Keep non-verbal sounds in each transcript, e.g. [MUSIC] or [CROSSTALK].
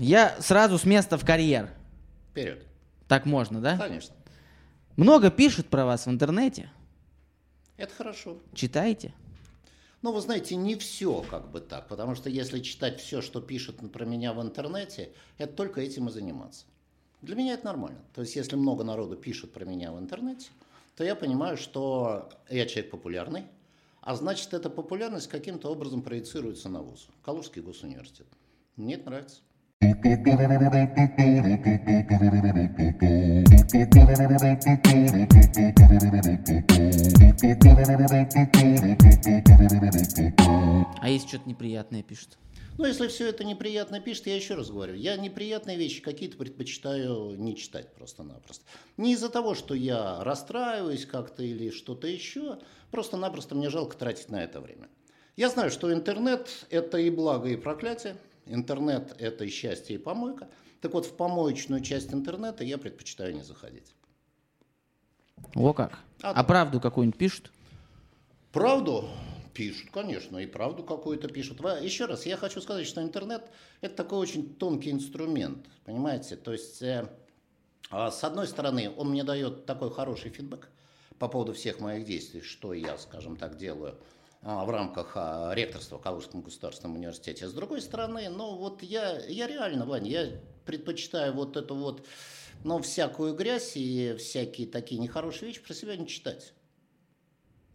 Я сразу с места в карьер. Вперед. Так можно, да? Конечно. Много пишут про вас в интернете. Это хорошо. Читаете? Ну, вы знаете, не все как бы так, потому что если читать все, что пишут про меня в интернете, это только этим и заниматься. Для меня это нормально. То есть, если много народу пишут про меня в интернете, то я понимаю, что я человек популярный, а значит, эта популярность каким-то образом проецируется на ВУЗ, Калужский госуниверситет. Мне это нравится. А если что-то неприятное пишут? Ну, если все это неприятно пишет, я еще раз говорю, я неприятные вещи какие-то предпочитаю не читать просто-напросто. Не из-за того, что я расстраиваюсь как-то или что-то еще, просто-напросто мне жалко тратить на это время. Я знаю, что интернет – это и благо, и проклятие. Интернет – это и счастье, и помойка. Так вот, в помоечную часть интернета я предпочитаю не заходить. О как. А А, правду какую-нибудь пишут? Правду пишут, конечно, и правду какую-то пишут. Еще раз, я хочу сказать, что интернет – это такой очень тонкий инструмент, понимаете? То есть, э, а, с одной стороны, он мне дает такой хороший фидбэк по поводу всех моих действий, что я, скажем так, делаю в рамках а, ректорства в Калужском государственном университете. С другой стороны, ну вот я, я реально, Ваня, я предпочитаю вот эту вот, ну, всякую грязь и всякие такие нехорошие вещи про себя не читать.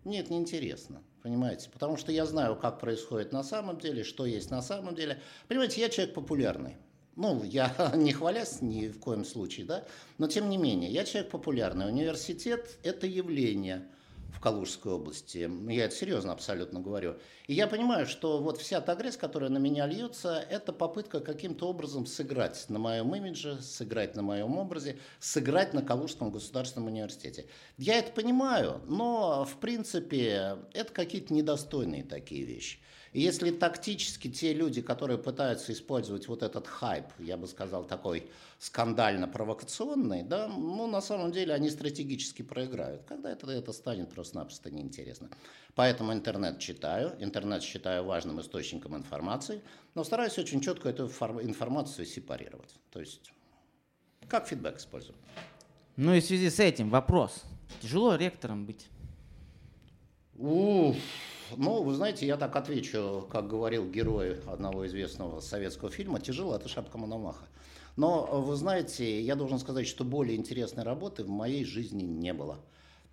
Мне это неинтересно, понимаете? Потому что я знаю, как происходит на самом деле, что есть на самом деле. Понимаете, я человек популярный. Ну, я [LAUGHS] не хвалясь ни в коем случае, да, но тем не менее, я человек популярный. Университет – это явление в Калужской области. Я это серьезно абсолютно говорю. И я понимаю, что вот вся та грязь, которая на меня льется, это попытка каким-то образом сыграть на моем имидже, сыграть на моем образе, сыграть на Калужском государственном университете. Я это понимаю, но в принципе это какие-то недостойные такие вещи. И если тактически те люди, которые пытаются использовать вот этот хайп, я бы сказал, такой скандально-провокационный, да, ну, на самом деле они стратегически проиграют. Когда это, это станет просто-напросто неинтересно. Поэтому интернет читаю, интернет считаю важным источником информации, но стараюсь очень четко эту фор- информацию сепарировать. То есть, как фидбэк использую. Ну и в связи с этим вопрос. Тяжело ректором быть? Уф, ну, вы знаете, я так отвечу, как говорил герой одного известного советского фильма, тяжело, это шапка Мономаха. Но, вы знаете, я должен сказать, что более интересной работы в моей жизни не было.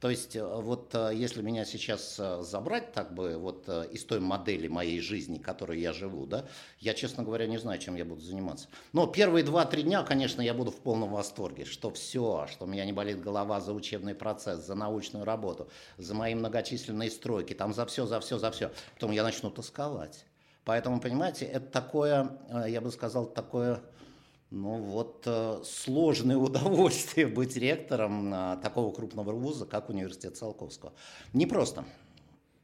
То есть, э, вот э, если меня сейчас э, забрать, так бы, вот из той модели моей жизни, которой я живу, да, я, честно говоря, не знаю, чем я буду заниматься. Но первые два-три дня, конечно, я буду в полном восторге, что все, что у меня не болит голова за учебный процесс, за научную работу, за мои многочисленные стройки, там за все, за все, за все. Потом я начну тосковать. Поэтому, понимаете, это такое, я бы сказал, такое ну вот э, сложное [LAUGHS] удовольствие быть ректором э, такого крупного вуза, как университет Циолковского. Непросто.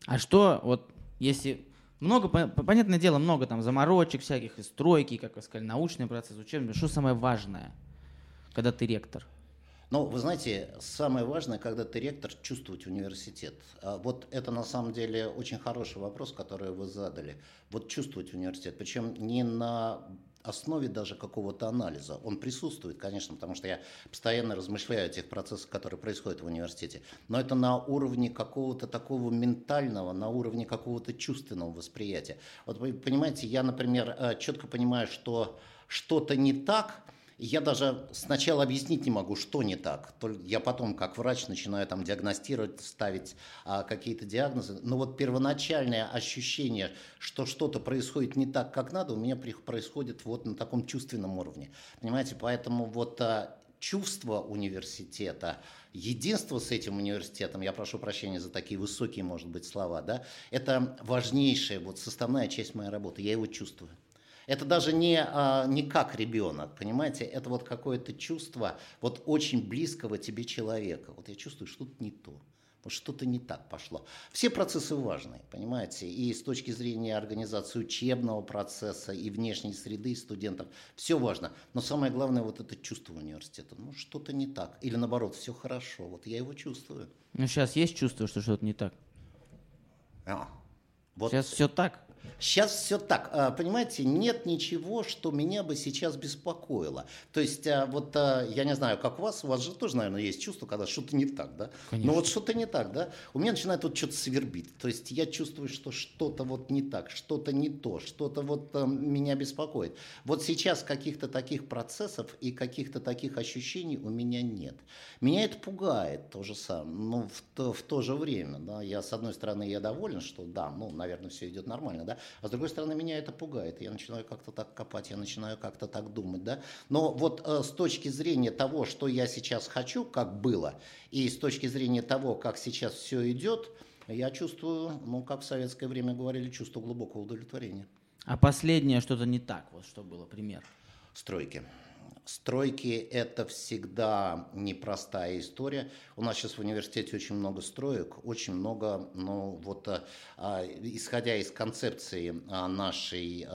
А что, вот, если... Много, по- понятное дело, много там заморочек всяких, и стройки, как вы сказали, научный процесс, учебный. Что самое важное, когда ты ректор? Но вы знаете, самое важное, когда ты ректор, чувствовать университет. А Вот это на самом деле очень хороший вопрос, который вы задали. Вот чувствовать университет, причем не на основе даже какого-то анализа. Он присутствует, конечно, потому что я постоянно размышляю о тех процессах, которые происходят в университете. Но это на уровне какого-то такого ментального, на уровне какого-то чувственного восприятия. Вот вы понимаете, я, например, э, четко понимаю, что что-то не так, я даже сначала объяснить не могу, что не так. Я потом, как врач, начинаю там диагностировать, ставить а, какие-то диагнозы. Но вот первоначальное ощущение, что что-то происходит не так, как надо, у меня происходит вот на таком чувственном уровне. Понимаете, поэтому вот а, чувство университета, единство с этим университетом, я прошу прощения за такие высокие, может быть, слова, да, это важнейшая вот составная часть моей работы, я его чувствую. Это даже не, а, не как ребенок, понимаете, это вот какое-то чувство вот очень близкого тебе человека. Вот я чувствую, что-то не то, вот что-то не так пошло. Все процессы важны, понимаете, и с точки зрения организации учебного процесса, и внешней среды студентов, все важно. Но самое главное вот это чувство университета. Ну, что-то не так. Или наоборот, все хорошо, вот я его чувствую. Ну, сейчас есть чувство, что что-то не так. А, вот Сейчас все так. Сейчас все так, а, понимаете, нет ничего, что меня бы сейчас беспокоило. То есть, а, вот а, я не знаю, как у вас, у вас же тоже, наверное, есть чувство, когда что-то не так, да? Конечно. Но вот что-то не так, да? У меня начинает вот что-то свербить. То есть я чувствую, что что-то вот не так, что-то не то, что-то вот меня беспокоит. Вот сейчас каких-то таких процессов и каких-то таких ощущений у меня нет. Меня это пугает то же самое, но в то, в то же время, да, я с одной стороны я доволен, что да, ну, наверное, все идет нормально, да, а с другой стороны, меня это пугает. Я начинаю как-то так копать, я начинаю как-то так думать. Да? Но вот э, с точки зрения того, что я сейчас хочу, как было, и с точки зрения того, как сейчас все идет, я чувствую, ну, как в советское время говорили, чувство глубокого удовлетворения. А последнее что-то не так, вот что было, пример. Стройки. Стройки – это всегда непростая история. У нас сейчас в университете очень много строек, очень много, ну вот, а, а исходя из концепции а, нашей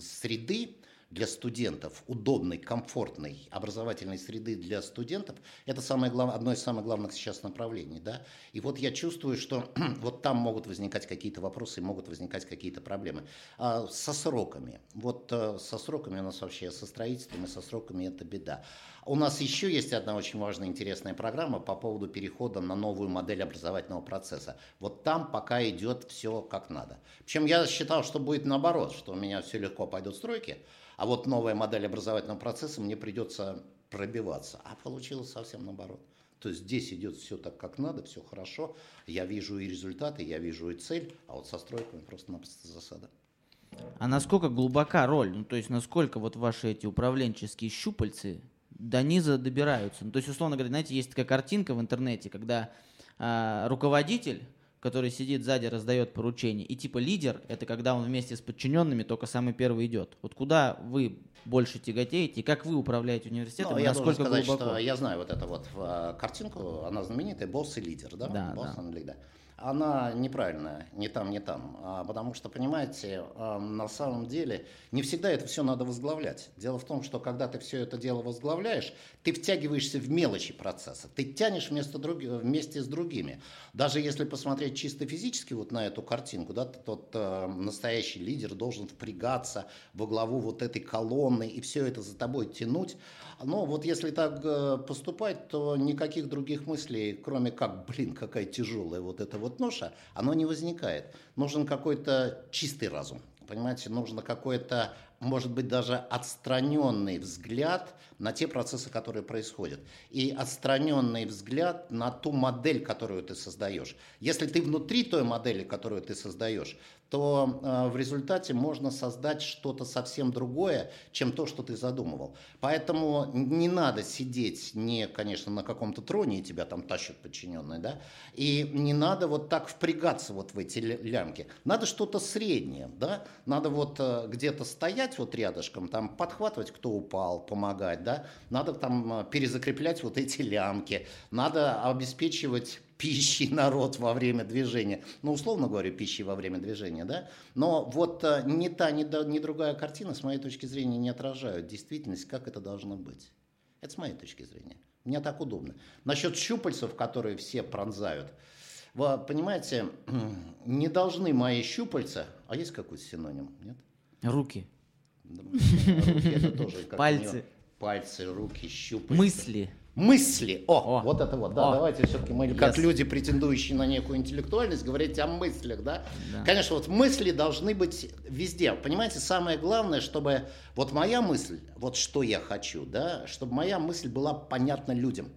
среды, для студентов, удобной, комфортной образовательной среды для студентов, это самое глав... одно из самых главных сейчас направлений. Да? И вот я чувствую, что [CLEARS THROAT] вот там могут возникать какие-то вопросы, могут возникать какие-то проблемы. А со сроками. Вот а, со сроками у нас вообще, со строительством и со сроками это беда. У нас еще есть одна очень важная интересная программа по поводу перехода на новую модель образовательного процесса. Вот там пока идет все как надо. Причем я считал, что будет наоборот, что у меня все легко пойдут стройки, а вот новая модель образовательного процесса мне придется пробиваться. А получилось совсем наоборот. То есть здесь идет все так, как надо, все хорошо. Я вижу и результаты, я вижу и цель, а вот со стройками просто-напросто засада. А насколько глубока роль? Ну, то есть насколько вот ваши эти управленческие щупальцы до низа добираются? Ну, то есть, условно говоря, знаете, есть такая картинка в интернете, когда а, руководитель который сидит сзади, раздает поручения. И типа лидер – это когда он вместе с подчиненными только самый первый идет. Вот куда вы больше тяготеете, как вы управляете университетом, ну, я насколько сказать, глубоко? Что я знаю вот эту вот э, картинку, она знаменитая, босс и лидер, да? Да, босс да. и лидер она неправильная, не там, не там. А, потому что, понимаете, а, на самом деле не всегда это все надо возглавлять. Дело в том, что когда ты все это дело возглавляешь, ты втягиваешься в мелочи процесса, ты тянешь вместо друг... вместе с другими. Даже если посмотреть чисто физически вот на эту картинку, да, тот э, настоящий лидер должен впрягаться во главу вот этой колонны и все это за тобой тянуть. Но вот если так э, поступать, то никаких других мыслей, кроме как, блин, какая тяжелая вот эта вот ноша, оно не возникает. Нужен какой-то чистый разум. Понимаете, нужно какое-то, может быть, даже отстраненный взгляд на те процессы, которые происходят. И отстраненный взгляд на ту модель, которую ты создаешь. Если ты внутри той модели, которую ты создаешь, то э, в результате можно создать что-то совсем другое, чем то, что ты задумывал. Поэтому не надо сидеть не, конечно, на каком-то троне, и тебя там тащат подчиненные, да, и не надо вот так впрягаться вот в эти лямки. Надо что-то среднее, да, надо вот э, где-то стоять вот рядышком, там подхватывать, кто упал, помогать, да, надо там э, перезакреплять вот эти лямки, надо обеспечивать пищей народ во время движения. Ну, условно говоря, пищей во время движения, да? Но вот э, ни та, ни, да, ни другая картина, с моей точки зрения, не отражают действительность, как это должно быть. Это с моей точки зрения. Мне так удобно. Насчет щупальцев, которые все пронзают. Вы понимаете, [CLEARS THROAT] не должны мои щупальца... А есть какой-то синоним, нет? Руки. руки это тоже Пальцы. Пальцы, руки, щупальца. Мысли. Мысли. О, О. вот это вот. Да, О. давайте все-таки мы, yes. как люди, претендующие на некую интеллектуальность, говорить о мыслях, да? да? Конечно, вот мысли должны быть везде. Понимаете, самое главное, чтобы вот моя мысль, вот что я хочу, да, чтобы моя мысль была понятна людям.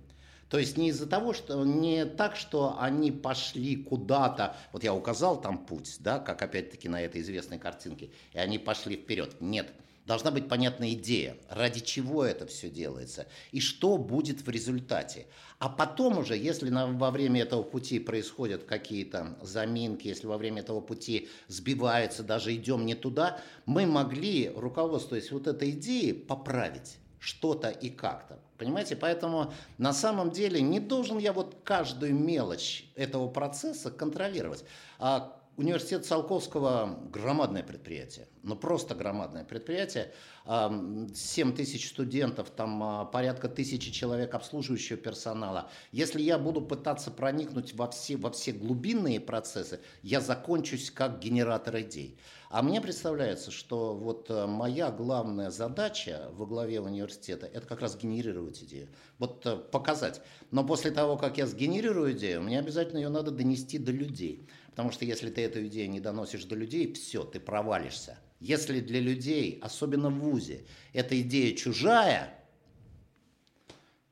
То есть не из-за того, что не так, что они пошли куда-то, вот я указал там путь, да, как опять-таки на этой известной картинке, и они пошли вперед. Нет. Должна быть понятная идея, ради чего это все делается и что будет в результате. А потом уже, если на, во время этого пути происходят какие-то заминки, если во время этого пути сбивается, даже идем не туда, мы могли, руководствуясь вот этой идеей, поправить что-то и как-то. Понимаете, поэтому на самом деле не должен я вот каждую мелочь этого процесса контролировать. А Университет Циолковского – громадное предприятие, ну просто громадное предприятие. 7 тысяч студентов, там а, порядка тысячи человек обслуживающего персонала. Если я буду пытаться проникнуть во все, во все глубинные процессы, я закончусь как генератор идей. А мне представляется, что вот э, моя главная задача во главе университета – это как раз генерировать идею. Вот э, показать. Но после того, как я сгенерирую идею, мне обязательно ее надо донести до людей. Потому что если ты эту идею не доносишь до людей, все, ты провалишься. Если для людей, особенно в ВУЗе, эта идея чужая,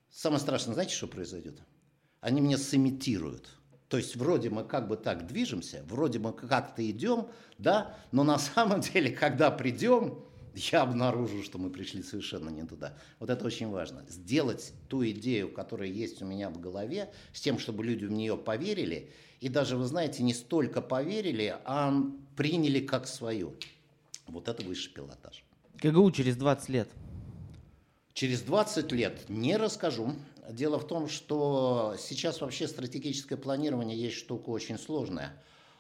самое страшное, знаете, что произойдет? Они меня сымитируют. То есть вроде мы как бы так движемся, вроде мы как-то идем, да, но на самом деле, когда придем, [LAUGHS] я обнаружу, что мы пришли совершенно не туда. Вот это очень важно. Сделать ту идею, которая есть у меня в голове, с тем, чтобы люди в нее поверили, и даже, вы знаете, не столько поверили, а приняли как свою. Вот это высший пилотаж. КГУ через 20 лет. Через 20 лет не расскажу. Дело в том, что сейчас вообще стратегическое планирование есть штука очень сложная,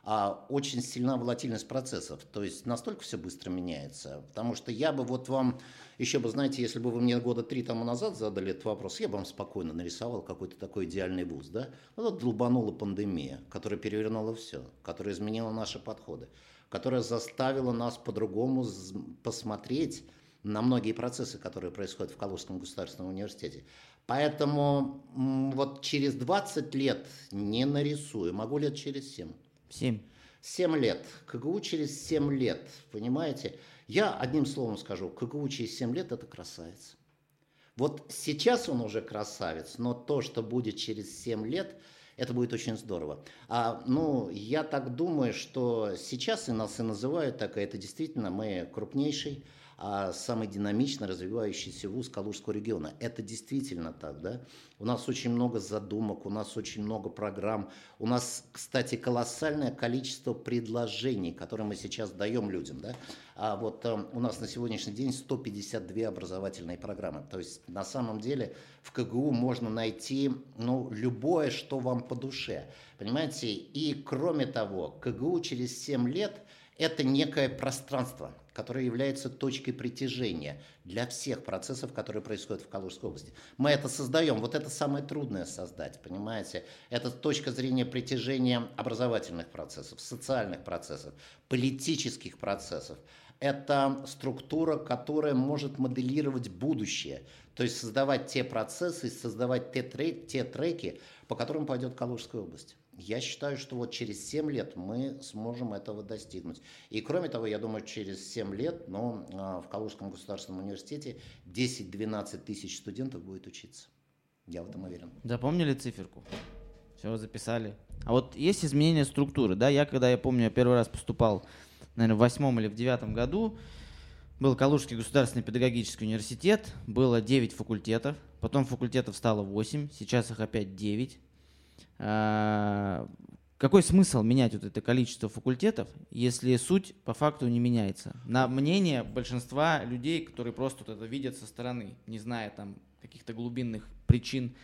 а очень сильна волатильность процессов. То есть настолько все быстро меняется. Потому что я бы вот вам, еще бы, знаете, если бы вы мне года три тому назад задали этот вопрос, я бы вам спокойно нарисовал какой-то такой идеальный вуз. Да? Вот долбанула пандемия, которая перевернула все, которая изменила наши подходы, которая заставила нас по-другому посмотреть на многие процессы, которые происходят в Калужском государственном университете. Поэтому вот через 20 лет не нарисую. Могу лет через 7. 7. 7 лет. КГУ через 7 лет. Понимаете? Я одним словом скажу, КГУ через 7 лет это красавец. Вот сейчас он уже красавец, но то, что будет через 7 лет, это будет очень здорово. А, ну, я так думаю, что сейчас и нас и называют так, это действительно мы крупнейший самый динамично развивающийся вуз Калужского региона. Это действительно так, да? У нас очень много задумок, у нас очень много программ. У нас, кстати, колоссальное количество предложений, которые мы сейчас даем людям, да? А вот э, у нас на сегодняшний день 152 образовательные программы. То есть на самом деле в КГУ можно найти ну, любое, что вам по душе. Понимаете? И кроме того, КГУ через 7 лет – это некое пространство – которая является точкой притяжения для всех процессов, которые происходят в Калужской области. Мы это создаем, вот это самое трудное создать, понимаете? Это точка зрения притяжения образовательных процессов, социальных процессов, политических процессов. Это структура, которая может моделировать будущее, то есть создавать те процессы, создавать те, треки, те треки, по которым пойдет Калужская область. Я считаю, что вот через 7 лет мы сможем этого достигнуть. И кроме того, я думаю, через 7 лет ну, в Калужском государственном университете 10-12 тысяч студентов будет учиться. Я в этом уверен. Запомнили циферку? Все, записали. А вот есть изменение структуры, да? Я, когда, я помню, я первый раз поступал, наверное, в восьмом или в девятом году, был Калужский государственный педагогический университет, было 9 факультетов, потом факультетов стало 8, сейчас их опять 9. А, какой смысл менять вот это количество факультетов, если суть по факту не меняется? На мнение большинства людей, которые просто вот это видят со стороны, не зная там каких-то глубинных причин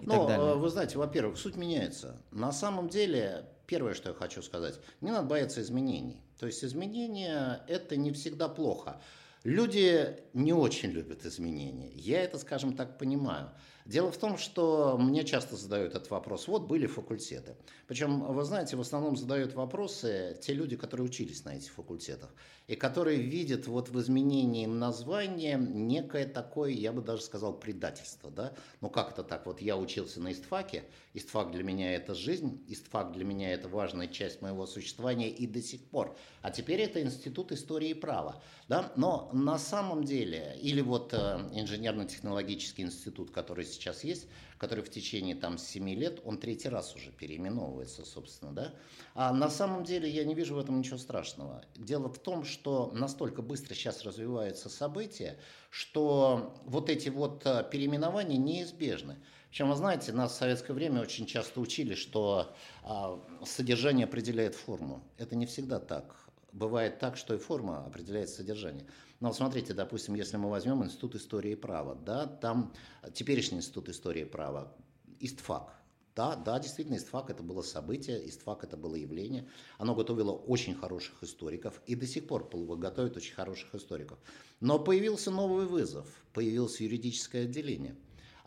и ну, так далее. Вы знаете, во-первых, суть меняется. На самом деле, первое, что я хочу сказать, не надо бояться изменений. То есть изменения – это не всегда плохо. Люди не очень любят изменения. Я это, скажем так, понимаю. Дело в том, что мне часто задают этот вопрос. Вот были факультеты. Причем, вы знаете, в основном задают вопросы те люди, которые учились на этих факультетах. И которые видят вот в изменении названия некое такое, я бы даже сказал, предательство. Да? Ну как это так? Вот я учился на истфаке. Истфак для меня это жизнь. Истфак для меня это важная часть моего существования и до сих пор. А теперь это институт истории и права. Да? Но на самом деле, или вот э, инженерно-технологический институт, который сейчас есть, который в течение там 7 лет, он третий раз уже переименовывается, собственно, да. А на самом деле я не вижу в этом ничего страшного. Дело в том, что настолько быстро сейчас развиваются события, что вот эти вот э, переименования неизбежны. Причем, вы знаете, нас в советское время очень часто учили, что а, содержание определяет форму. Это не всегда так. Бывает так, что и форма определяет содержание. Но смотрите, допустим, если мы возьмем Институт истории и права, да, там теперешний Институт истории и права, ИСТФАК, да, да, действительно, ИСТФАК это было событие, ИСТФАК это было явление. Оно готовило очень хороших историков и до сих пор готовит очень хороших историков. Но появился новый вызов, появилось юридическое отделение.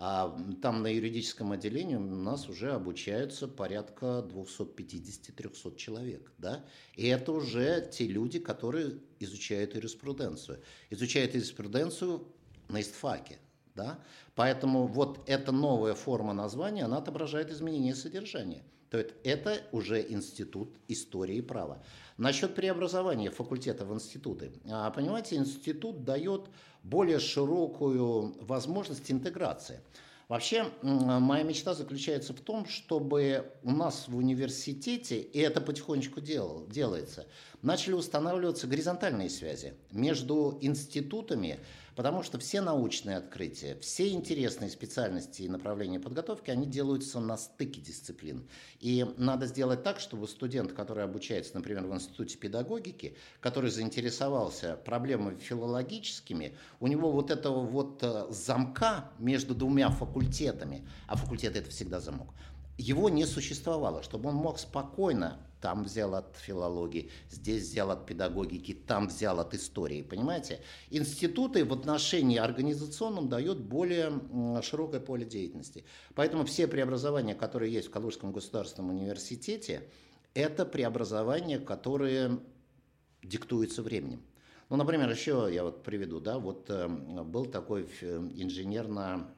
А там на юридическом отделении у нас уже обучаются порядка 250-300 человек. Да? И это уже те люди, которые изучают юриспруденцию. Изучают юриспруденцию на истфаке. Да? Поэтому вот эта новая форма названия, она отображает изменение содержания. То есть это уже институт истории права. Насчет преобразования факультета в институты. А, понимаете, институт дает более широкую возможность интеграции. Вообще, моя мечта заключается в том, чтобы у нас в университете, и это потихонечку дел, делается, начали устанавливаться горизонтальные связи между институтами, Потому что все научные открытия, все интересные специальности и направления подготовки, они делаются на стыке дисциплин. И надо сделать так, чтобы студент, который обучается, например, в Институте педагогики, который заинтересовался проблемами филологическими, у него вот этого вот э, замка между двумя факультетами, а факультет это всегда замок, его не существовало, чтобы он мог спокойно там взял от филологии, здесь взял от педагогики, там взял от истории, понимаете? Институты в отношении организационном дают более широкое поле деятельности. Поэтому все преобразования, которые есть в Калужском государственном университете, это преобразования, которые диктуются временем. Ну, например, еще я вот приведу, да, вот э, был такой инженерно...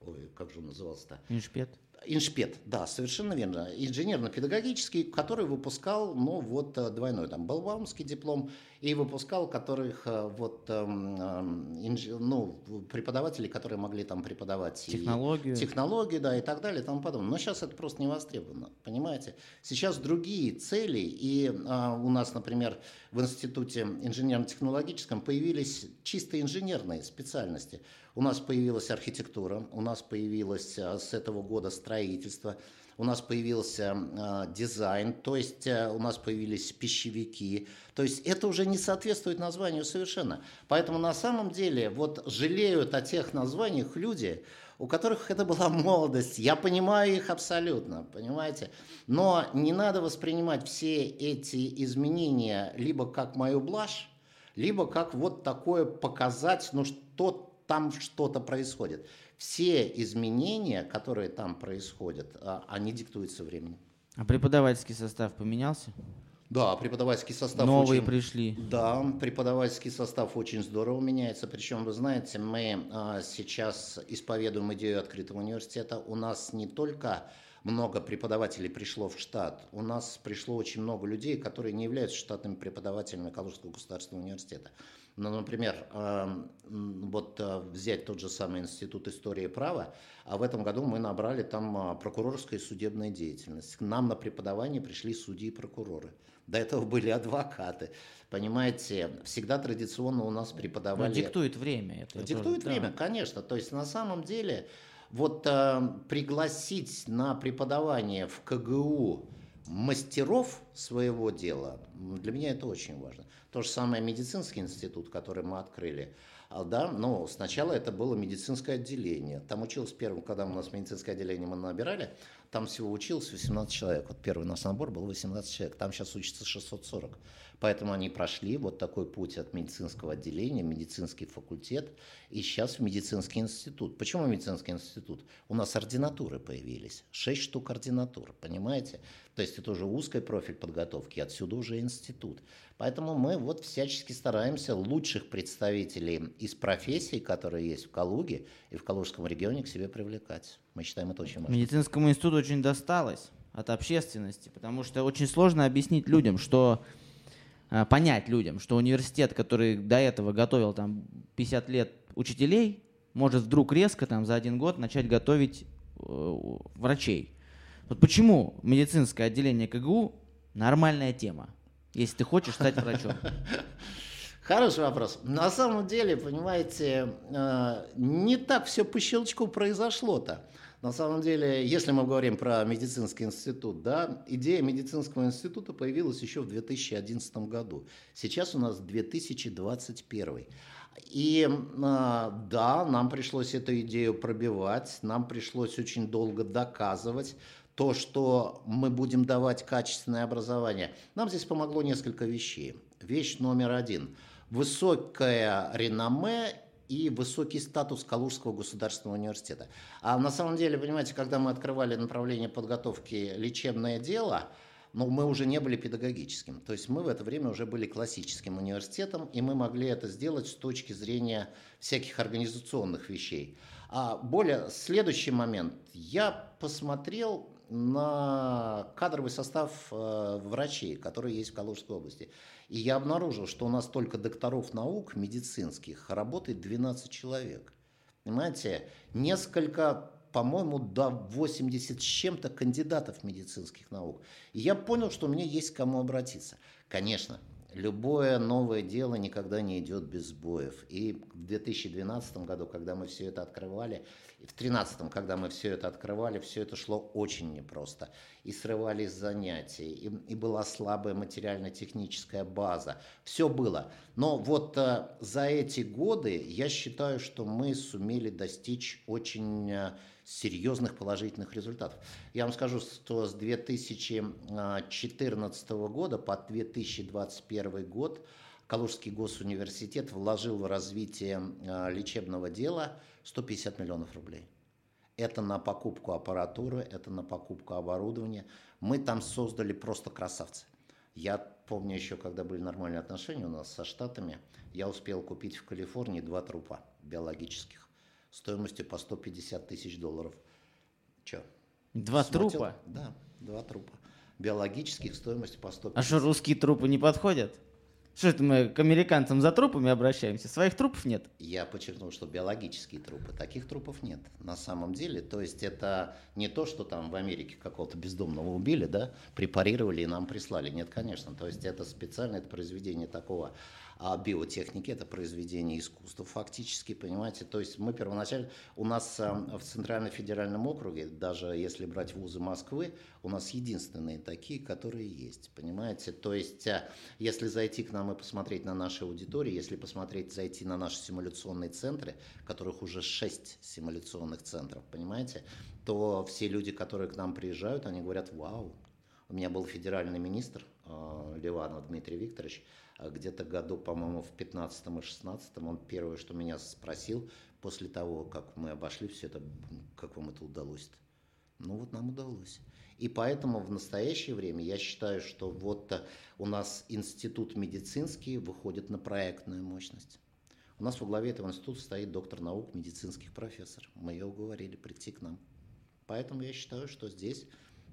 Ой, как же он назывался-то? Иншпет. Иншпет, да, совершенно верно. Инженерно-педагогический, который выпускал, ну, вот э, двойной, там, Балбаумский диплом, и выпускал которых, э, вот, эм, эм, инж, ну, преподаватели, которые могли там преподавать технологию, и, технологию, да, и так далее, и тому подобное. Но сейчас это просто не востребовано, понимаете? Сейчас другие цели, и а, у нас, например, в Институте инженерно-технологическом появились чисто инженерные специальности. У нас появилась архитектура, у нас появилось а, с этого года строительство, у нас появился э, дизайн, то есть э, у нас появились пищевики. То есть это уже не соответствует названию совершенно. Поэтому на самом деле вот жалеют о тех названиях люди, у которых это была [LAUGHS] молодость. Я понимаю их абсолютно, понимаете? Но не надо воспринимать все эти изменения либо как мою блажь, либо как вот такое показать, ну что там что-то происходит. Все изменения, которые там происходят, а, они диктуются временем. А преподавательский состав поменялся? Да, преподавательский состав Новые очень, пришли. Да, преподавательский состав очень здорово меняется. Причем, вы знаете, мы а, сейчас исповедуем идею открытого университета. У нас не только много преподавателей пришло в штат. У нас пришло очень много людей, которые не являются штатными преподавателями Калужского государственного университета. Ну, например, вот э, взять тот же самый Институт истории и права, а в этом году мы набрали там а, прокурорская и судебная деятельность. К нам на преподавание пришли судьи и прокуроры. До этого были адвокаты. Понимаете, всегда традиционно у нас преподавали... Но диктует время. Это диктует тоже, время, да. конечно. То есть на самом деле вот э, пригласить на преподавание в КГУ мастеров своего дела, для меня это очень важно. То же самое медицинский институт, который мы открыли. А, да, но сначала это было медицинское отделение. Там училось первым, когда у нас медицинское отделение мы набирали, там всего училось 18 человек. Вот первый у нас набор был 18 человек, там сейчас учится 640. Поэтому они прошли вот такой путь от медицинского отделения, медицинский факультет, и сейчас в медицинский институт. Почему медицинский институт? У нас ординатуры появились, 6 штук ординатур, понимаете? То есть это уже узкий профиль подготовки, отсюда уже институт. Поэтому мы вот всячески стараемся лучших представителей из профессий, которые есть в Калуге и в Калужском регионе, к себе привлекать. Мы считаем это очень важно. Медицинскому институту очень досталось от общественности, потому что очень сложно объяснить людям, что понять людям, что университет, который до этого готовил там 50 лет учителей, может вдруг резко там за один год начать готовить э, врачей. Вот почему медицинское отделение КГУ нормальная тема, если ты хочешь стать врачом? [LAUGHS] Хороший вопрос. На самом деле, понимаете, э, не так все по щелчку произошло-то. На самом деле, если мы говорим про медицинский институт, да, идея медицинского института появилась еще в 2011 году. Сейчас у нас 2021. И а, да, нам пришлось эту идею пробивать, нам пришлось очень долго доказывать то, что мы будем давать качественное образование. Нам здесь помогло несколько вещей. Вещь номер один. Высокое реноме и высокий статус Калужского государственного университета. А на самом деле, понимаете, когда мы открывали направление подготовки лечебное дело, но мы уже не были педагогическим. То есть мы в это время уже были классическим университетом, и мы могли это сделать с точки зрения всяких организационных вещей. А более следующий момент. Я посмотрел на кадровый состав э, врачей, которые есть в Калужской области. И я обнаружил, что у нас только докторов наук медицинских работает 12 человек. Понимаете, несколько, по-моему, до 80 с чем-то кандидатов медицинских наук. И я понял, что у меня есть к кому обратиться. Конечно, любое новое дело никогда не идет без сбоев. И в 2012 году, когда мы все это открывали, и в 2013, когда мы все это открывали, все это шло очень непросто. И срывались занятия, и, и была слабая материально-техническая база. Все было. Но вот э, за эти годы я считаю, что мы сумели достичь очень э, серьезных положительных результатов. Я вам скажу, что с 2014 года по 2021 год Калужский госуниверситет вложил в развитие э, лечебного дела 150 миллионов рублей. Это на покупку аппаратуры, это на покупку оборудования. Мы там создали просто красавцы. Я помню еще, когда были нормальные отношения у нас со Штатами, я успел купить в Калифорнии два трупа биологических стоимостью по 150 тысяч долларов. Че? Два Смотрел? трупа? Да, два трупа. Биологических стоимостью по 150. А что, русские трупы не подходят? Что это мы к американцам за трупами обращаемся? Своих трупов нет? Я подчеркнул, что биологические трупы. Таких трупов нет на самом деле. То есть это не то, что там в Америке какого-то бездомного убили, да, препарировали и нам прислали. Нет, конечно. То есть это специально, это произведение такого а биотехники, это произведение искусства фактически, понимаете. То есть мы первоначально, у нас в Центральном федеральном округе, даже если брать вузы Москвы, у нас единственные такие, которые есть, понимаете. То есть а, если зайти к нам и посмотреть на наши аудитории, если посмотреть, зайти на наши симуляционные центры, которых уже шесть симуляционных центров, понимаете, то все люди, которые к нам приезжают, они говорят, вау, у меня был федеральный министр э, Ливанов Дмитрий Викторович, а где-то году, по-моему, в 15 и 16 он первое, что меня спросил после того, как мы обошли все это, как вам это удалось -то? Ну вот нам удалось. И поэтому в настоящее время я считаю, что вот э, у нас институт медицинский выходит на проектную мощность. У нас во главе этого института стоит доктор наук, медицинских профессор. Мы ее уговорили прийти к нам. Поэтому я считаю, что здесь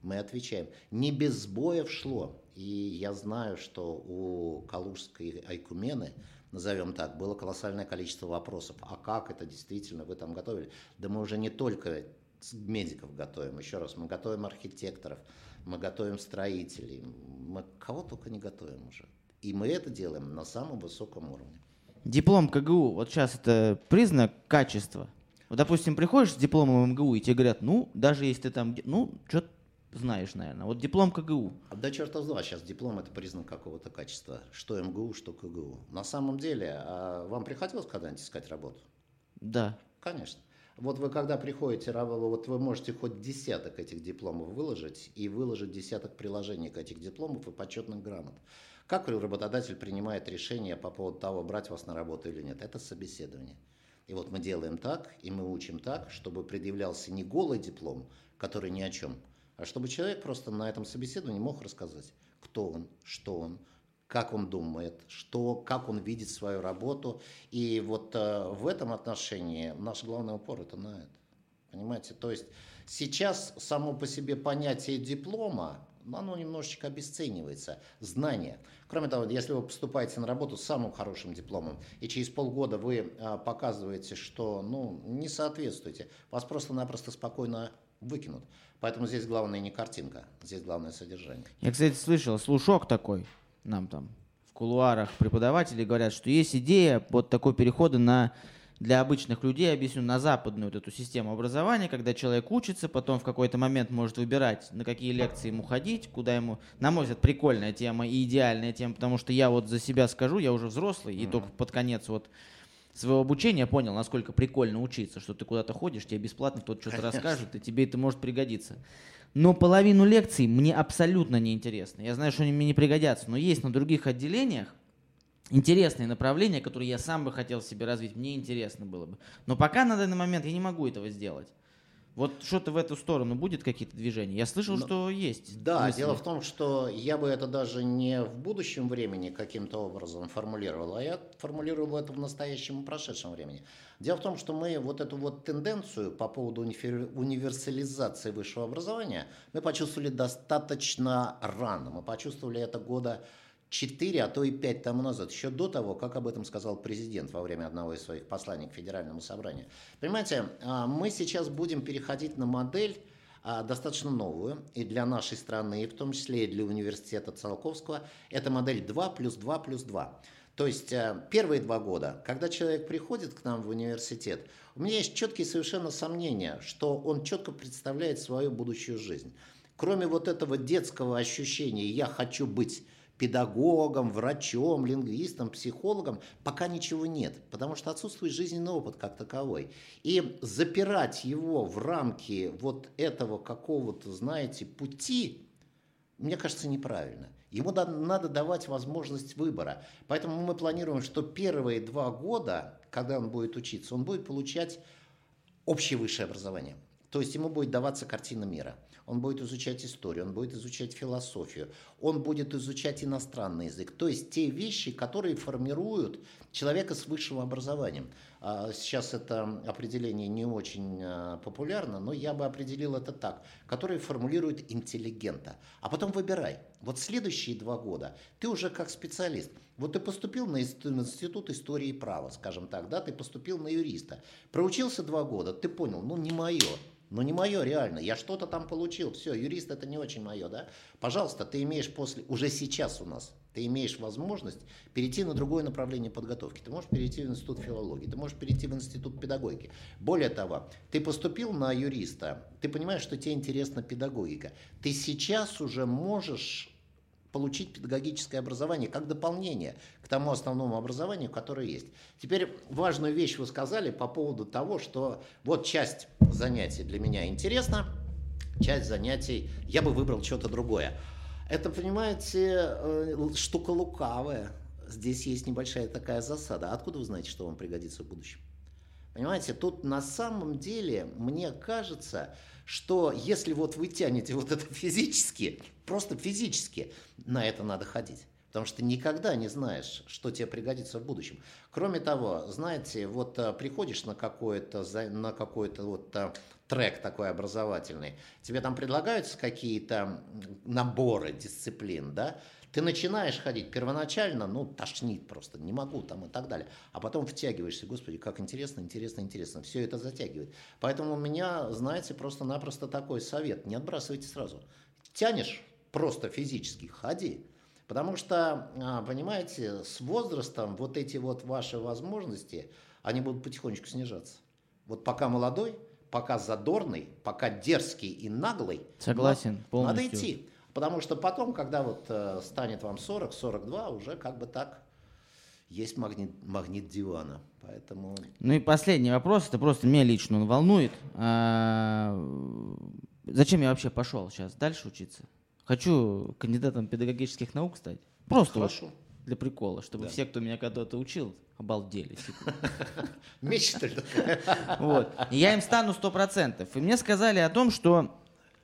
мы отвечаем. Не без сбоев шло. И я знаю, что у Калужской Айкумены, назовем так, было колоссальное количество вопросов. А как это действительно вы там готовили? Да мы уже не только медиков готовим, еще раз, мы готовим архитекторов, мы готовим строителей, мы кого только не готовим уже. И мы это делаем на самом высоком уровне. Диплом КГУ, вот сейчас это признак качества. Вот, допустим, приходишь с дипломом МГУ, и тебе говорят, ну, даже если ты там, ну, что-то знаешь, наверное. Вот диплом КГУ. Да черта с два, сейчас диплом это признак какого-то качества. Что МГУ, что КГУ. На самом деле, а вам приходилось когда-нибудь искать работу? Да. Конечно. Вот вы когда приходите, вот вы можете хоть десяток этих дипломов выложить и выложить десяток приложений к этих дипломов и почетных грамот. Как работодатель принимает решение по поводу того, брать вас на работу или нет? Это собеседование. И вот мы делаем так, и мы учим так, чтобы предъявлялся не голый диплом, который ни о чем, а чтобы человек просто на этом собеседовании мог рассказать, кто он, что он, как он думает, что, как он видит свою работу. И вот э, в этом отношении наш главный упор это на это. Понимаете? То есть сейчас само по себе понятие диплома, оно немножечко обесценивается. Знание. Кроме того, если вы поступаете на работу с самым хорошим дипломом, и через полгода вы а, показываете, что ну, не соответствуете, вас просто-напросто спокойно выкинут. Поэтому здесь главное не картинка, здесь главное содержание. Я, кстати, слышал слушок такой, нам там в кулуарах преподаватели говорят, что есть идея вот такой перехода на для обычных людей, объясню, на западную вот эту систему образования, когда человек учится, потом в какой-то момент может выбирать, на какие лекции ему ходить, куда ему... На мой взгляд, прикольная тема и идеальная тема, потому что я вот за себя скажу, я уже взрослый, mm-hmm. и только под конец вот своего обучения понял, насколько прикольно учиться, что ты куда-то ходишь, тебе бесплатно кто-то что-то расскажет, и тебе это может пригодиться. Но половину лекций мне абсолютно не интересно. Я знаю, что они мне не пригодятся, но есть на других отделениях, интересные направления, которые я сам бы хотел себе развить, мне интересно было бы. Но пока на данный момент я не могу этого сделать. Вот что-то в эту сторону будет какие-то движения? Я слышал, Но, что есть. Да, мысли. дело в том, что я бы это даже не в будущем времени каким-то образом формулировал, а я формулировал это в настоящем и прошедшем времени. Дело в том, что мы вот эту вот тенденцию по поводу универсализации высшего образования мы почувствовали достаточно рано. Мы почувствовали это года 4, а то и 5 тому назад, еще до того, как об этом сказал президент во время одного из своих посланий к Федеральному собранию. Понимаете, а, мы сейчас будем переходить на модель а, достаточно новую и для нашей страны, и в том числе и для университета Циолковского. Это модель 2 плюс 2 плюс 2. То есть а, первые два года, когда человек приходит к нам в университет, у меня есть четкие совершенно сомнения, что он четко представляет свою будущую жизнь. Кроме вот этого детского ощущения «я хочу быть педагогом, врачом, лингвистом, психологом, пока ничего нет, потому что отсутствует жизненный опыт как таковой. И запирать его в рамки вот этого какого-то, знаете, пути, мне кажется, неправильно. Ему надо давать возможность выбора. Поэтому мы планируем, что первые два года, когда он будет учиться, он будет получать общее высшее образование. То есть ему будет даваться картина мира – он будет изучать историю, он будет изучать философию, он будет изучать иностранный язык. То есть те вещи, которые формируют человека с высшим образованием. А, сейчас это определение не очень а, популярно, но я бы определил это так, которые формулируют интеллигента. А потом выбирай. Вот следующие два года ты уже как специалист. Вот ты поступил на институт истории и права, скажем так, да, ты поступил на юриста, проучился два года, ты понял, ну не мое, но не мое реально. Я что-то там получил. Все, юрист это не очень мое, да? Пожалуйста, ты имеешь после, уже сейчас у нас, ты имеешь возможность перейти на другое направление подготовки. Ты можешь перейти в институт филологии, ты можешь перейти в институт педагогики. Более того, ты поступил на юриста, ты понимаешь, что тебе интересна педагогика. Ты сейчас уже можешь получить педагогическое образование как дополнение к тому основному образованию, которое есть. Теперь важную вещь вы сказали по поводу того, что вот часть занятий для меня интересна, часть занятий я бы выбрал что-то другое. Это, понимаете, э, штука лукавая. Здесь есть небольшая такая засада. Откуда вы знаете, что вам пригодится в будущем? Понимаете, тут на самом деле, мне кажется, что если вот вы тянете вот это физически, просто физически, на это надо ходить. Потому что никогда не знаешь, что тебе пригодится в будущем. Кроме того, знаете, вот а, приходишь на какой-то на какой-то вот а, трек такой образовательный, тебе там предлагаются какие-то наборы дисциплин, да, ты начинаешь ходить первоначально, ну, тошнит просто, не могу там и так далее. А потом втягиваешься, господи, как интересно, интересно, интересно. Все это затягивает. Поэтому у меня, знаете, просто-напросто такой совет. Не отбрасывайте сразу. Тянешь просто физически, ходи. Потому что, а, понимаете, с возрастом вот эти вот ваши возможности, они будут потихонечку снижаться. Вот пока молодой, пока задорный, пока дерзкий и наглый, Согласен, полностью. надо идти. Потому что потом, когда вот э, станет вам 40-42, уже как бы так есть магнит, магнит дивана. Поэтому... Ну и последний вопрос, это просто меня лично он волнует. А, зачем я вообще пошел сейчас дальше учиться? Хочу кандидатом педагогических наук стать. Просто Хорошо. Вот для прикола, чтобы да. все, кто меня когда-то учил, обалдели. [LAUGHS] Мечта Вот. я им стану сто процентов. И мне сказали о том, что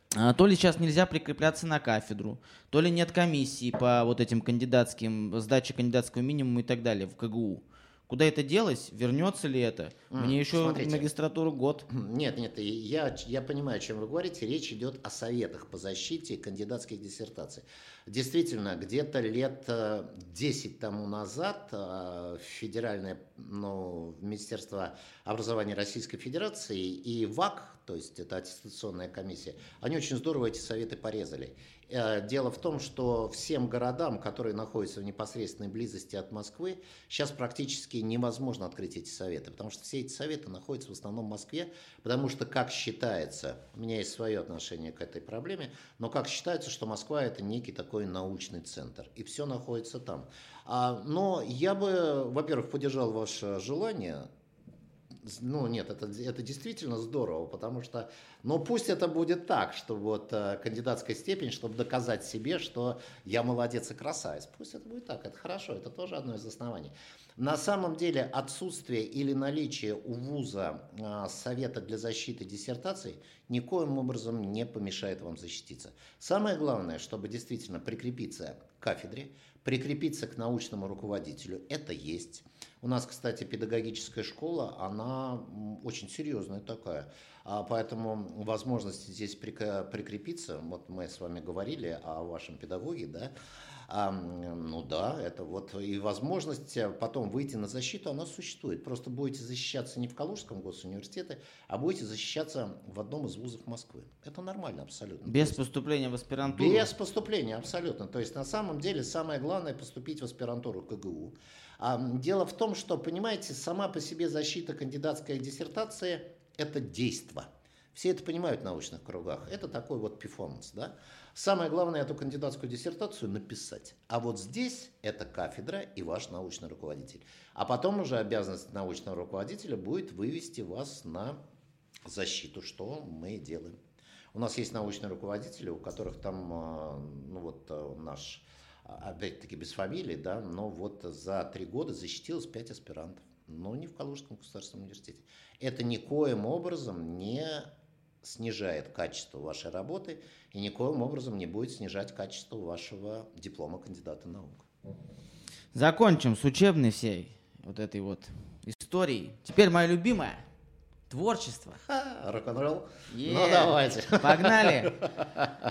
то ли сейчас нельзя прикрепляться на кафедру, то ли нет комиссии по вот этим кандидатским, сдаче кандидатского минимума и так далее в КГУ. Куда это делось? Вернется ли это? Мне еще Смотрите. магистратуру год. Нет, нет, я, я понимаю, о чем вы говорите. Речь идет о советах по защите кандидатских диссертаций. Действительно, где-то лет 10 э, тому назад э, Федеральное ну, Министерство образования Российской Федерации и ВАК, то есть это аттестационная комиссия, они очень здорово эти советы порезали. Э, дело в том, что всем городам, которые находятся в непосредственной близости от Москвы, сейчас практически невозможно открыть эти советы, потому что все эти советы находятся в основном в Москве, потому что, как считается, у меня есть свое отношение к этой проблеме, но как считается, что Москва это некий такой научный центр, и все находится там. А, но я бы, во-первых, поддержал ваше желание ну нет, это, это действительно здорово, потому что, но пусть это будет так, что вот э, кандидатская степень, чтобы доказать себе, что я молодец и красавец. Пусть это будет так, это хорошо, это тоже одно из оснований. На самом деле отсутствие или наличие у вуза э, совета для защиты диссертаций никоим образом не помешает вам защититься. Самое главное, чтобы действительно прикрепиться к кафедре, прикрепиться к научному руководителю, это есть. У нас, кстати, педагогическая школа, она очень серьезная такая. А поэтому возможность здесь прикрепиться, вот мы с вами говорили о вашем педагоге, да, а, ну да, это вот и возможность потом выйти на защиту, она существует. Просто будете защищаться не в Калужском госуниверситете, а будете защищаться в одном из вузов Москвы. Это нормально абсолютно. Без есть, поступления в аспирантуру? Без поступления, абсолютно. То есть на самом деле самое главное поступить в аспирантуру КГУ. А, дело в том, что, понимаете, сама по себе защита кандидатской диссертации – это действо. Все это понимают в научных кругах. Это такой вот перформанс, да? Самое главное эту кандидатскую диссертацию написать. А вот здесь это кафедра и ваш научный руководитель. А потом уже обязанность научного руководителя будет вывести вас на защиту, что мы делаем. У нас есть научные руководители, у которых там, а, ну вот а, наш опять-таки без фамилии, да, но вот за три года защитилось пять аспирантов, но не в Калужском государственном университете. Это никоим образом не снижает качество вашей работы и никоим образом не будет снижать качество вашего диплома кандидата наук. Закончим с учебной всей вот этой вот историей. Теперь моя любимая творчество. Рок-н-ролл. Yeah. Ну давайте. Погнали.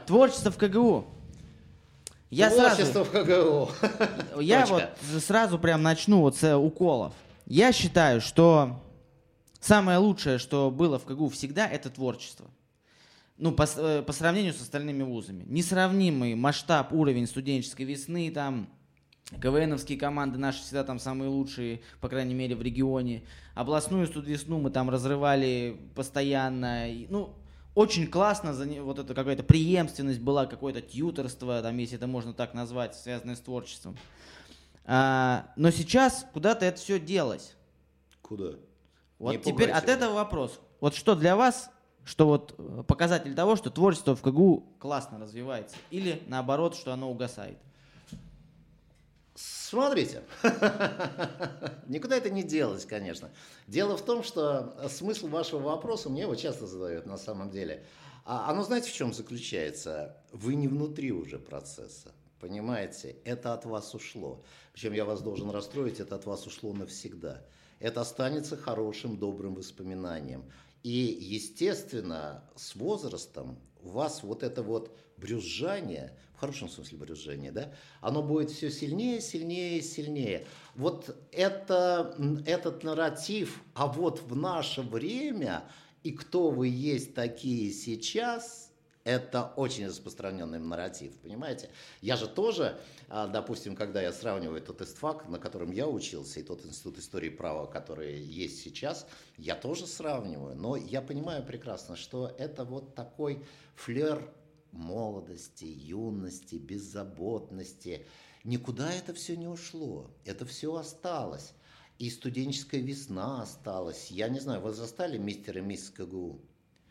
Творчество в КГУ. Я Творчество сразу, в КГУ. Я вот сразу прям начну вот с уколов. Я считаю, что самое лучшее, что было в КГУ всегда, это творчество. Ну, по, э, по сравнению с остальными вузами. Несравнимый масштаб, уровень студенческой весны, там, КВНовские команды наши всегда там самые лучшие, по крайней мере, в регионе. Областную студвесну мы там разрывали постоянно. Ну, очень классно, вот это какая-то преемственность была, какое-то тьюторство, там, если это можно так назвать, связанное с творчеством. А, но сейчас куда-то это все делось. Куда? Вот Не теперь от этого вопрос. Вот что для вас, что вот э, показатель того, что творчество в КГУ классно развивается, или наоборот, что оно угасает? Смотрите, [LAUGHS] никуда это не делось, конечно. Дело в том, что смысл вашего вопроса мне его часто задают на самом деле. А оно знаете в чем заключается? Вы не внутри уже процесса. Понимаете, это от вас ушло. Причем я вас должен расстроить, это от вас ушло навсегда. Это останется хорошим, добрым воспоминанием. И, естественно, с возрастом у вас вот это вот брюзжание, в хорошем смысле брюзжание, да, оно будет все сильнее, сильнее, сильнее. Вот это, этот нарратив, а вот в наше время, и кто вы есть такие сейчас – это очень распространенный нарратив, понимаете? Я же тоже, а, допустим, когда я сравниваю тот ИСТФАК, на котором я учился, и тот институт истории права, который есть сейчас, я тоже сравниваю. Но я понимаю прекрасно, что это вот такой флер молодости, юности, беззаботности. Никуда это все не ушло, это все осталось. И студенческая весна осталась. Я не знаю, вы застали мистера и мисс КГУ?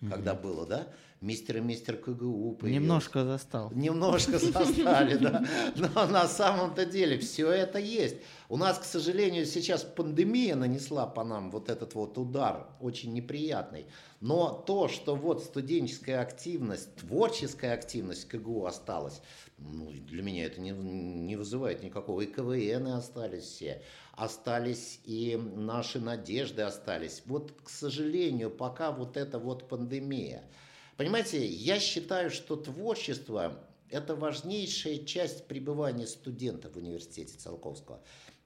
mm-hmm. когда было, да? Мистер и мистер КГУ появился. Немножко застал. Немножко застали, да. Но на самом-то деле все это есть. У нас, к сожалению, сейчас пандемия нанесла по нам вот этот вот удар, очень неприятный. Но то, что вот студенческая активность, творческая активность КГУ осталась, ну, для меня это не, не вызывает никакого. И КВН остались все остались и наши надежды остались. Вот, к сожалению, пока вот эта вот пандемия. Понимаете, я считаю, что творчество – это важнейшая часть пребывания студента в университете Циолковского.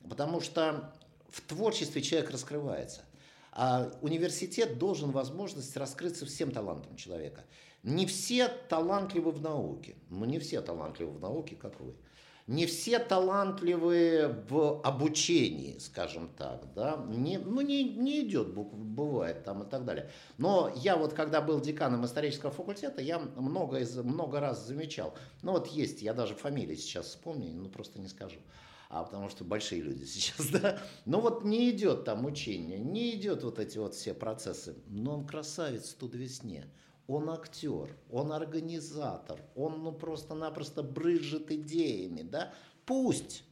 Потому что в творчестве человек раскрывается. А университет должен возможность раскрыться всем талантам человека. Не все талантливы в науке. Ну, не все талантливы в науке, как вы не все талантливые в обучении, скажем так, да, не, ну не, не идет, бывает там и так далее. Но я вот, когда был деканом исторического факультета, я много, из, много раз замечал, ну вот есть, я даже фамилии сейчас вспомню, ну просто не скажу. а потому что большие люди [LAUGHS] сейчас, да. Но вот не идет там учение, не идет вот эти вот все процессы. Но он красавец тут весне. Он актер, он организатор, он ну просто-напросто брызжет идеями, да. Пусть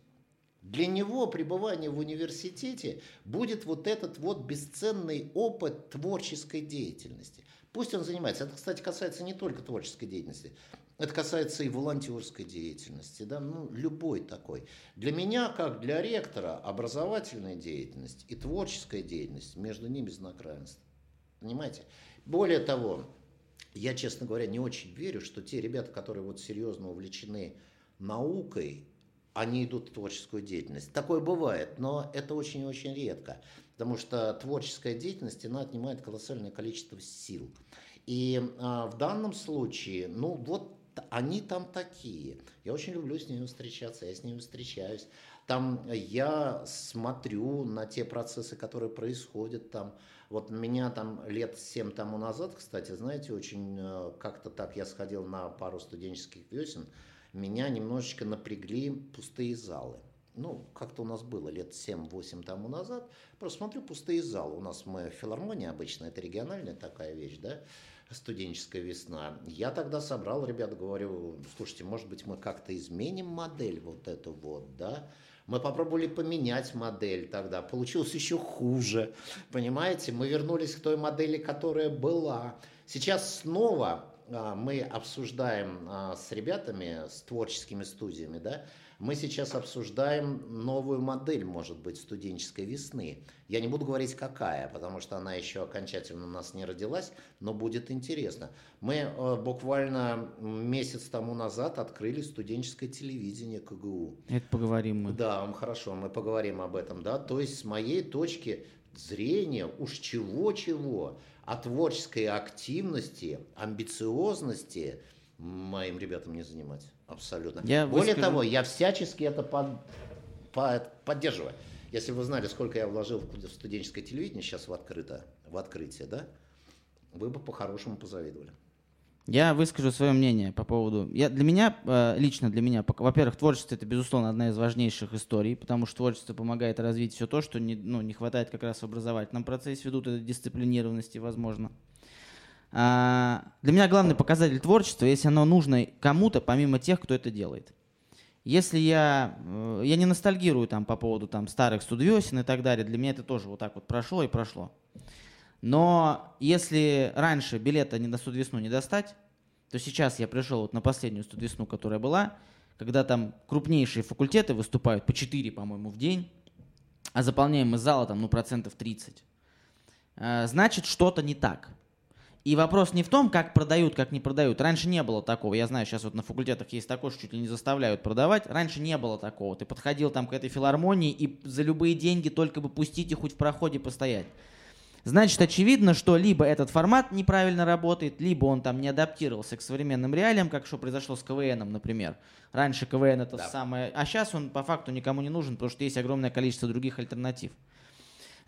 для него пребывание в университете будет вот этот вот бесценный опыт творческой деятельности. Пусть он занимается. Это, кстати, касается не только творческой деятельности. Это касается и волонтерской деятельности, да, ну, любой такой. Для меня, как для ректора, образовательная деятельность и творческая деятельность, между ними знак равенства. Понимаете? Более того, я, честно говоря, не очень верю, что те ребята, которые вот серьезно увлечены наукой, они идут в творческую деятельность. Такое бывает, но это очень-очень редко, потому что творческая деятельность, она отнимает колоссальное количество сил. И а, в данном случае, ну вот они там такие. Я очень люблю с ними встречаться, я с ними встречаюсь. Там я смотрю на те процессы, которые происходят там. Вот меня там лет семь тому назад, кстати, знаете, очень э, как-то так я сходил на пару студенческих весен, меня немножечко напрягли пустые залы. Ну, как-то у нас было лет 7-8 тому назад. Просто смотрю, пустые залы. У нас мы филармония обычно, это региональная такая вещь, да студенческая весна. Я тогда собрал ребят, говорю, слушайте, может быть, мы как-то изменим модель вот эту вот, да? Мы попробовали поменять модель тогда, получилось еще хуже, понимаете? Мы вернулись к той модели, которая была. Сейчас снова а, мы обсуждаем а, с ребятами, с творческими студиями, да, мы сейчас обсуждаем новую модель, может быть, студенческой весны. Я не буду говорить, какая, потому что она еще окончательно у нас не родилась, но будет интересно. Мы э, буквально месяц тому назад открыли студенческое телевидение КГУ. Это поговорим мы. Да, хорошо, мы поговорим об этом, да. То есть с моей точки зрения, уж чего-чего, о творческой активности, амбициозности моим ребятам не занимать. Абсолютно. Я Более выскажу... того, я всячески это под, под, поддерживаю. Если вы знали, сколько я вложил в студенческое телевидение сейчас в, открыто, в открытие, да, вы бы по-хорошему позавидовали. Я выскажу свое мнение по поводу... Я, для меня, э, лично для меня, во-первых, творчество — это, безусловно, одна из важнейших историй, потому что творчество помогает развить все то, что не, ну, не хватает как раз в образовательном процессе, ведут это дисциплинированности, возможно. А, для меня главный показатель творчества, если оно нужно кому-то, помимо тех, кто это делает. Если я, э, я не ностальгирую там по поводу там старых студвесен и так далее, для меня это тоже вот так вот прошло и прошло. Но если раньше билета не на студвесну не достать, то сейчас я пришел вот на последнюю студвесну, которая была, когда там крупнейшие факультеты выступают по 4, по-моему, в день, а заполняем мы зала там, ну, процентов 30. Э, значит, что-то не так. И вопрос не в том, как продают, как не продают. Раньше не было такого. Я знаю, сейчас вот на факультетах есть такое, что чуть ли не заставляют продавать. Раньше не было такого. Ты подходил там к этой филармонии и за любые деньги только бы пустите хоть в проходе постоять. Значит, очевидно, что либо этот формат неправильно работает, либо он там не адаптировался к современным реалиям, как что произошло с КВНом, например. Раньше КВН это да. самое... А сейчас он по факту никому не нужен, потому что есть огромное количество других альтернатив.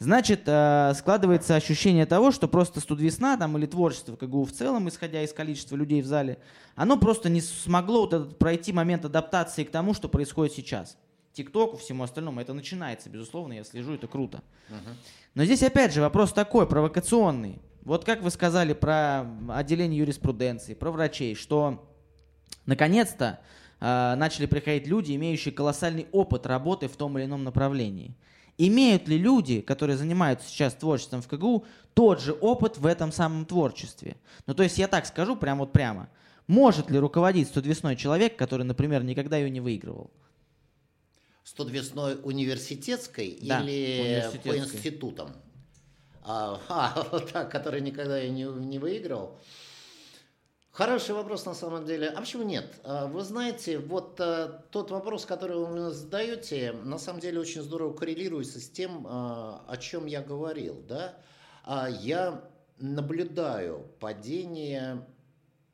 Значит, э, складывается ощущение того, что просто студвесна там, или творчество КГУ в целом, исходя из количества людей в зале, оно просто не смогло вот этот, пройти момент адаптации к тому, что происходит сейчас. ТикТоку, всему остальному. Это начинается, безусловно, я слежу, это круто. Но здесь опять же вопрос такой, провокационный. Вот как вы сказали про отделение юриспруденции, про врачей, что наконец-то э, начали приходить люди, имеющие колоссальный опыт работы в том или ином направлении. Имеют ли люди, которые занимаются сейчас творчеством в КГУ, тот же опыт в этом самом творчестве? Ну, то есть я так скажу, прям вот прямо. Может ли руководить студвесной человек, который, например, никогда ее не выигрывал? Студвесной университетской да, или университетской. по институтам? А, [LAUGHS] а, вот так, который никогда ее не, не выигрывал. Хороший вопрос на самом деле. А почему нет? А, вы знаете, вот а, тот вопрос, который вы мне задаете, на самом деле очень здорово коррелируется с тем, а, о чем я говорил. Да? Я наблюдаю падение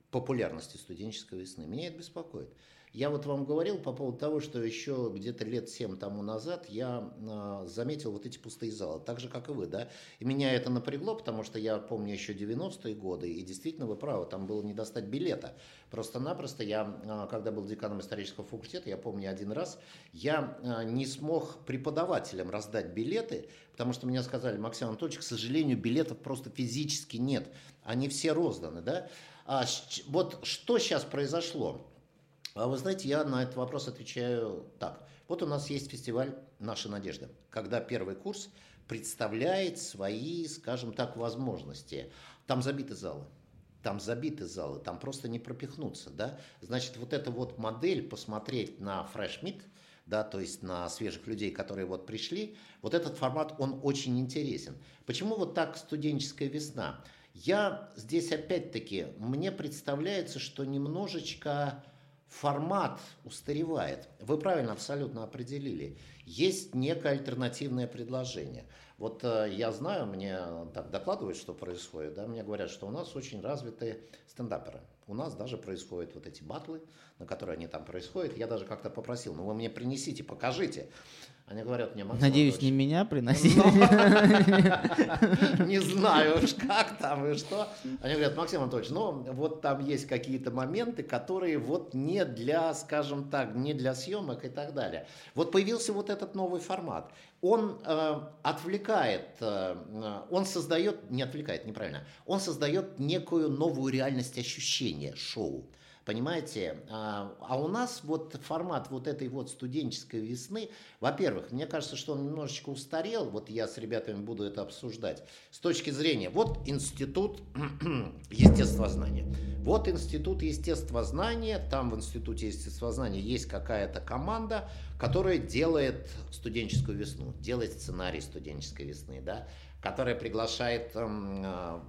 популярности студенческой весны. Меня это беспокоит. Я вот вам говорил по поводу того, что еще где-то лет 7 тому назад я э, заметил вот эти пустые залы, так же, как и вы, да. И меня это напрягло, потому что я помню еще 90-е годы, и действительно вы правы, там было не достать билета. Просто-напросто я, э, когда был деканом исторического факультета, я помню один раз, я э, не смог преподавателям раздать билеты, потому что мне сказали, Максим Анатольевич, к сожалению, билетов просто физически нет, они все розданы, да. А, вот что сейчас произошло? А вы знаете, я на этот вопрос отвечаю так. Вот у нас есть фестиваль «Наша надежда», когда первый курс представляет свои, скажем так, возможности. Там забиты залы. Там забиты залы, там просто не пропихнуться, да. Значит, вот эта вот модель посмотреть на Meet, да, то есть на свежих людей, которые вот пришли, вот этот формат, он очень интересен. Почему вот так студенческая весна? Я здесь опять-таки, мне представляется, что немножечко формат устаревает. Вы правильно абсолютно определили. Есть некое альтернативное предложение. Вот э, я знаю, мне так докладывают, что происходит, да, мне говорят, что у нас очень развитые стендаперы. У нас даже происходят вот эти батлы, на которые они там происходят. Я даже как-то попросил, ну вы мне принесите, покажите. Они говорят мне, Максим Надеюсь, не меня приносили. Не знаю уж как там и что. Они говорят, Максим Анатольевич, ну вот там есть какие-то моменты, которые вот не для, скажем так, не для съемок и так далее. Вот появился вот этот новый формат. Он э, отвлекает, э, он создает, не отвлекает, неправильно, он создает некую новую реальность ощущения шоу. Понимаете? А, а у нас вот формат вот этой вот студенческой весны, во-первых, мне кажется, что он немножечко устарел, вот я с ребятами буду это обсуждать, с точки зрения, вот институт [CLEARS THROAT] естествознания. Вот институт естествознания, там в институте естествознания есть какая-то команда, которая делает студенческую весну, делает сценарий студенческой весны, да, которая приглашает э,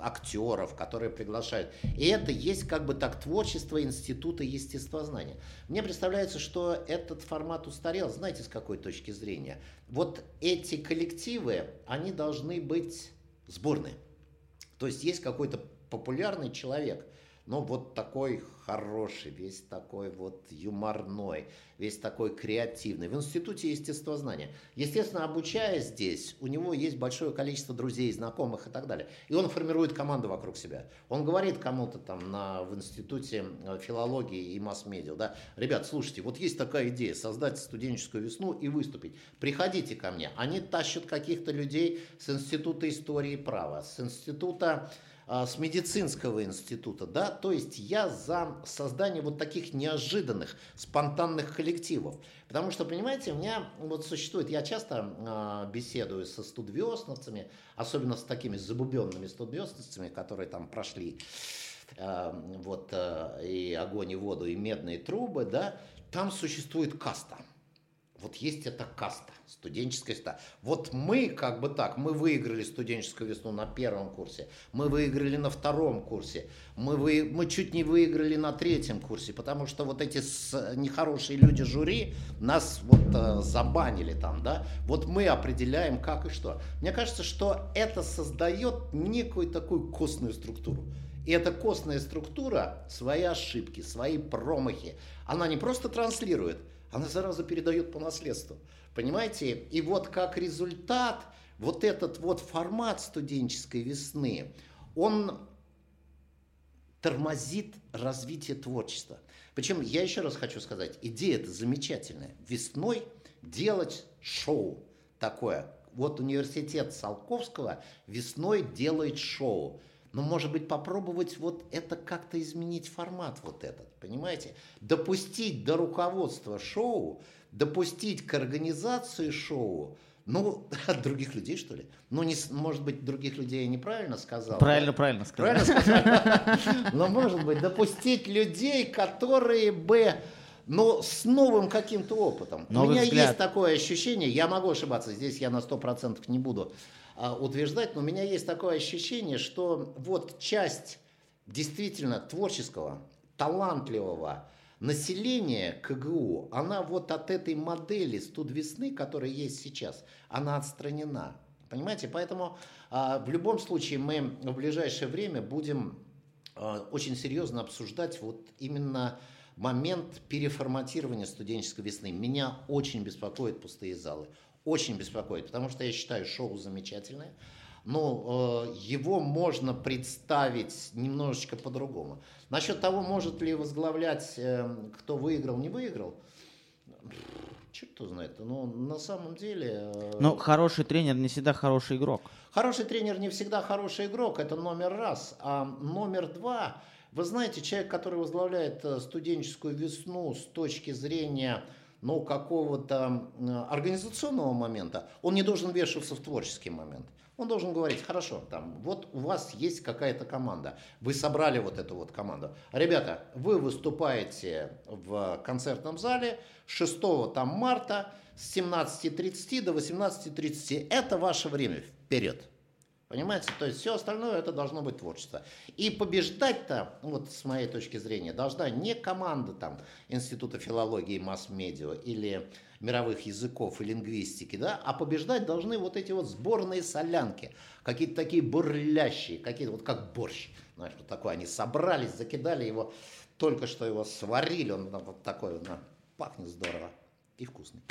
актеров, которые приглашают. И это есть как бы так творчество Института естествознания. Мне представляется, что этот формат устарел. Знаете, с какой точки зрения? Вот эти коллективы, они должны быть сборные. То есть есть какой-то популярный человек, но вот такой хороший, весь такой вот юморной, весь такой креативный. В Институте естествознания. Естественно, обучаясь здесь, у него есть большое количество друзей, знакомых и так далее. И он формирует команду вокруг себя. Он говорит кому-то там на, в Институте э, филологии и масс-медиа, да, ребят, слушайте, вот есть такая идея, создать студенческую весну и выступить. Приходите ко мне. Они тащат каких-то людей с Института истории права, с Института с медицинского института, да, то есть я за создание вот таких неожиданных, спонтанных коллективов. Потому что, понимаете, у меня вот существует, я часто э, беседую со студвесновцами, особенно с такими забубенными студвесновцами, которые там прошли э, вот э, и огонь, и воду, и медные трубы, да, там существует каста – вот есть эта каста, студенческая каста. Вот мы как бы так, мы выиграли студенческую весну на первом курсе, мы выиграли на втором курсе, мы, вы, мы чуть не выиграли на третьем курсе, потому что вот эти с, нехорошие люди жюри нас вот э, забанили там, да. Вот мы определяем как и что. Мне кажется, что это создает некую такую костную структуру. И эта костная структура свои ошибки, свои промахи, она не просто транслирует, она зараза передает по наследству. Понимаете? И вот как результат, вот этот вот формат студенческой весны, он тормозит развитие творчества. Причем я еще раз хочу сказать, идея это замечательная. Весной делать шоу такое. Вот университет Салковского весной делает шоу но, может быть, попробовать вот это как-то изменить формат вот этот, понимаете? Допустить до руководства шоу, допустить к организации шоу, ну, [LAUGHS] от других людей, что ли? Ну, не, может быть, других людей я неправильно сказал. Правильно, да? правильно сказал. Правильно сказал. [LAUGHS] Но, может быть, допустить людей, которые бы но с новым каким-то опытом. Новый У меня взгляд. есть такое ощущение, я могу ошибаться, здесь я на 100% не буду утверждать, но у меня есть такое ощущение, что вот часть действительно творческого, талантливого населения КГУ, она вот от этой модели студ весны, которая есть сейчас, она отстранена. Понимаете? Поэтому а, в любом случае мы в ближайшее время будем а, очень серьезно обсуждать вот именно момент переформатирования студенческой весны. Меня очень беспокоят пустые залы. Очень беспокоит, потому что я считаю шоу замечательное. Но э, его можно представить немножечко по-другому. Насчет того, может ли возглавлять, э, кто выиграл, не выиграл, черт кто знает. Но на самом деле... Э, Но хороший тренер не всегда хороший игрок. Хороший тренер не всегда хороший игрок, это номер раз. А номер два, вы знаете, человек, который возглавляет э, студенческую весну с точки зрения ну, какого-то организационного момента, он не должен вешаться в творческий момент. Он должен говорить, хорошо, там, вот у вас есть какая-то команда, вы собрали вот эту вот команду. Ребята, вы выступаете в концертном зале 6 там, марта с 17.30 до 18.30. Это ваше время, вперед. Понимаете? То есть все остальное это должно быть творчество. И побеждать-то, вот с моей точки зрения, должна не команда там Института филологии масс-медиа или мировых языков и лингвистики, да, а побеждать должны вот эти вот сборные солянки, какие-то такие бурлящие, какие-то вот как борщ, знаешь, вот такой, они собрались, закидали его, только что его сварили, он вот такой, ну, пахнет здорово и вкусный.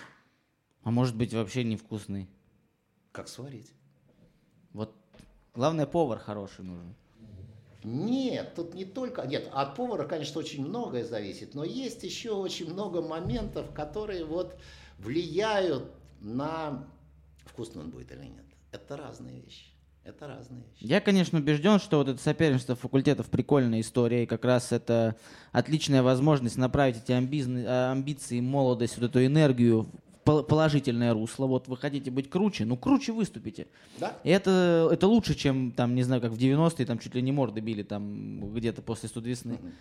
А может быть вообще невкусный? Как сварить? Главное, повар хороший нужен. Нет, тут не только... Нет, от повара, конечно, очень многое зависит, но есть еще очень много моментов, которые вот влияют на вкусный он будет или нет. Это разные вещи. Это разные вещи. Я, конечно, убежден, что вот это соперничество факультетов прикольная история, и как раз это отличная возможность направить эти амбиции, амбиции молодость, вот эту энергию положительное русло. Вот вы хотите быть круче, ну круче выступите. Да. И это, это лучше, чем, там, не знаю, как в 90-е, там чуть ли не морды били там где-то после студвесны. Mm-hmm.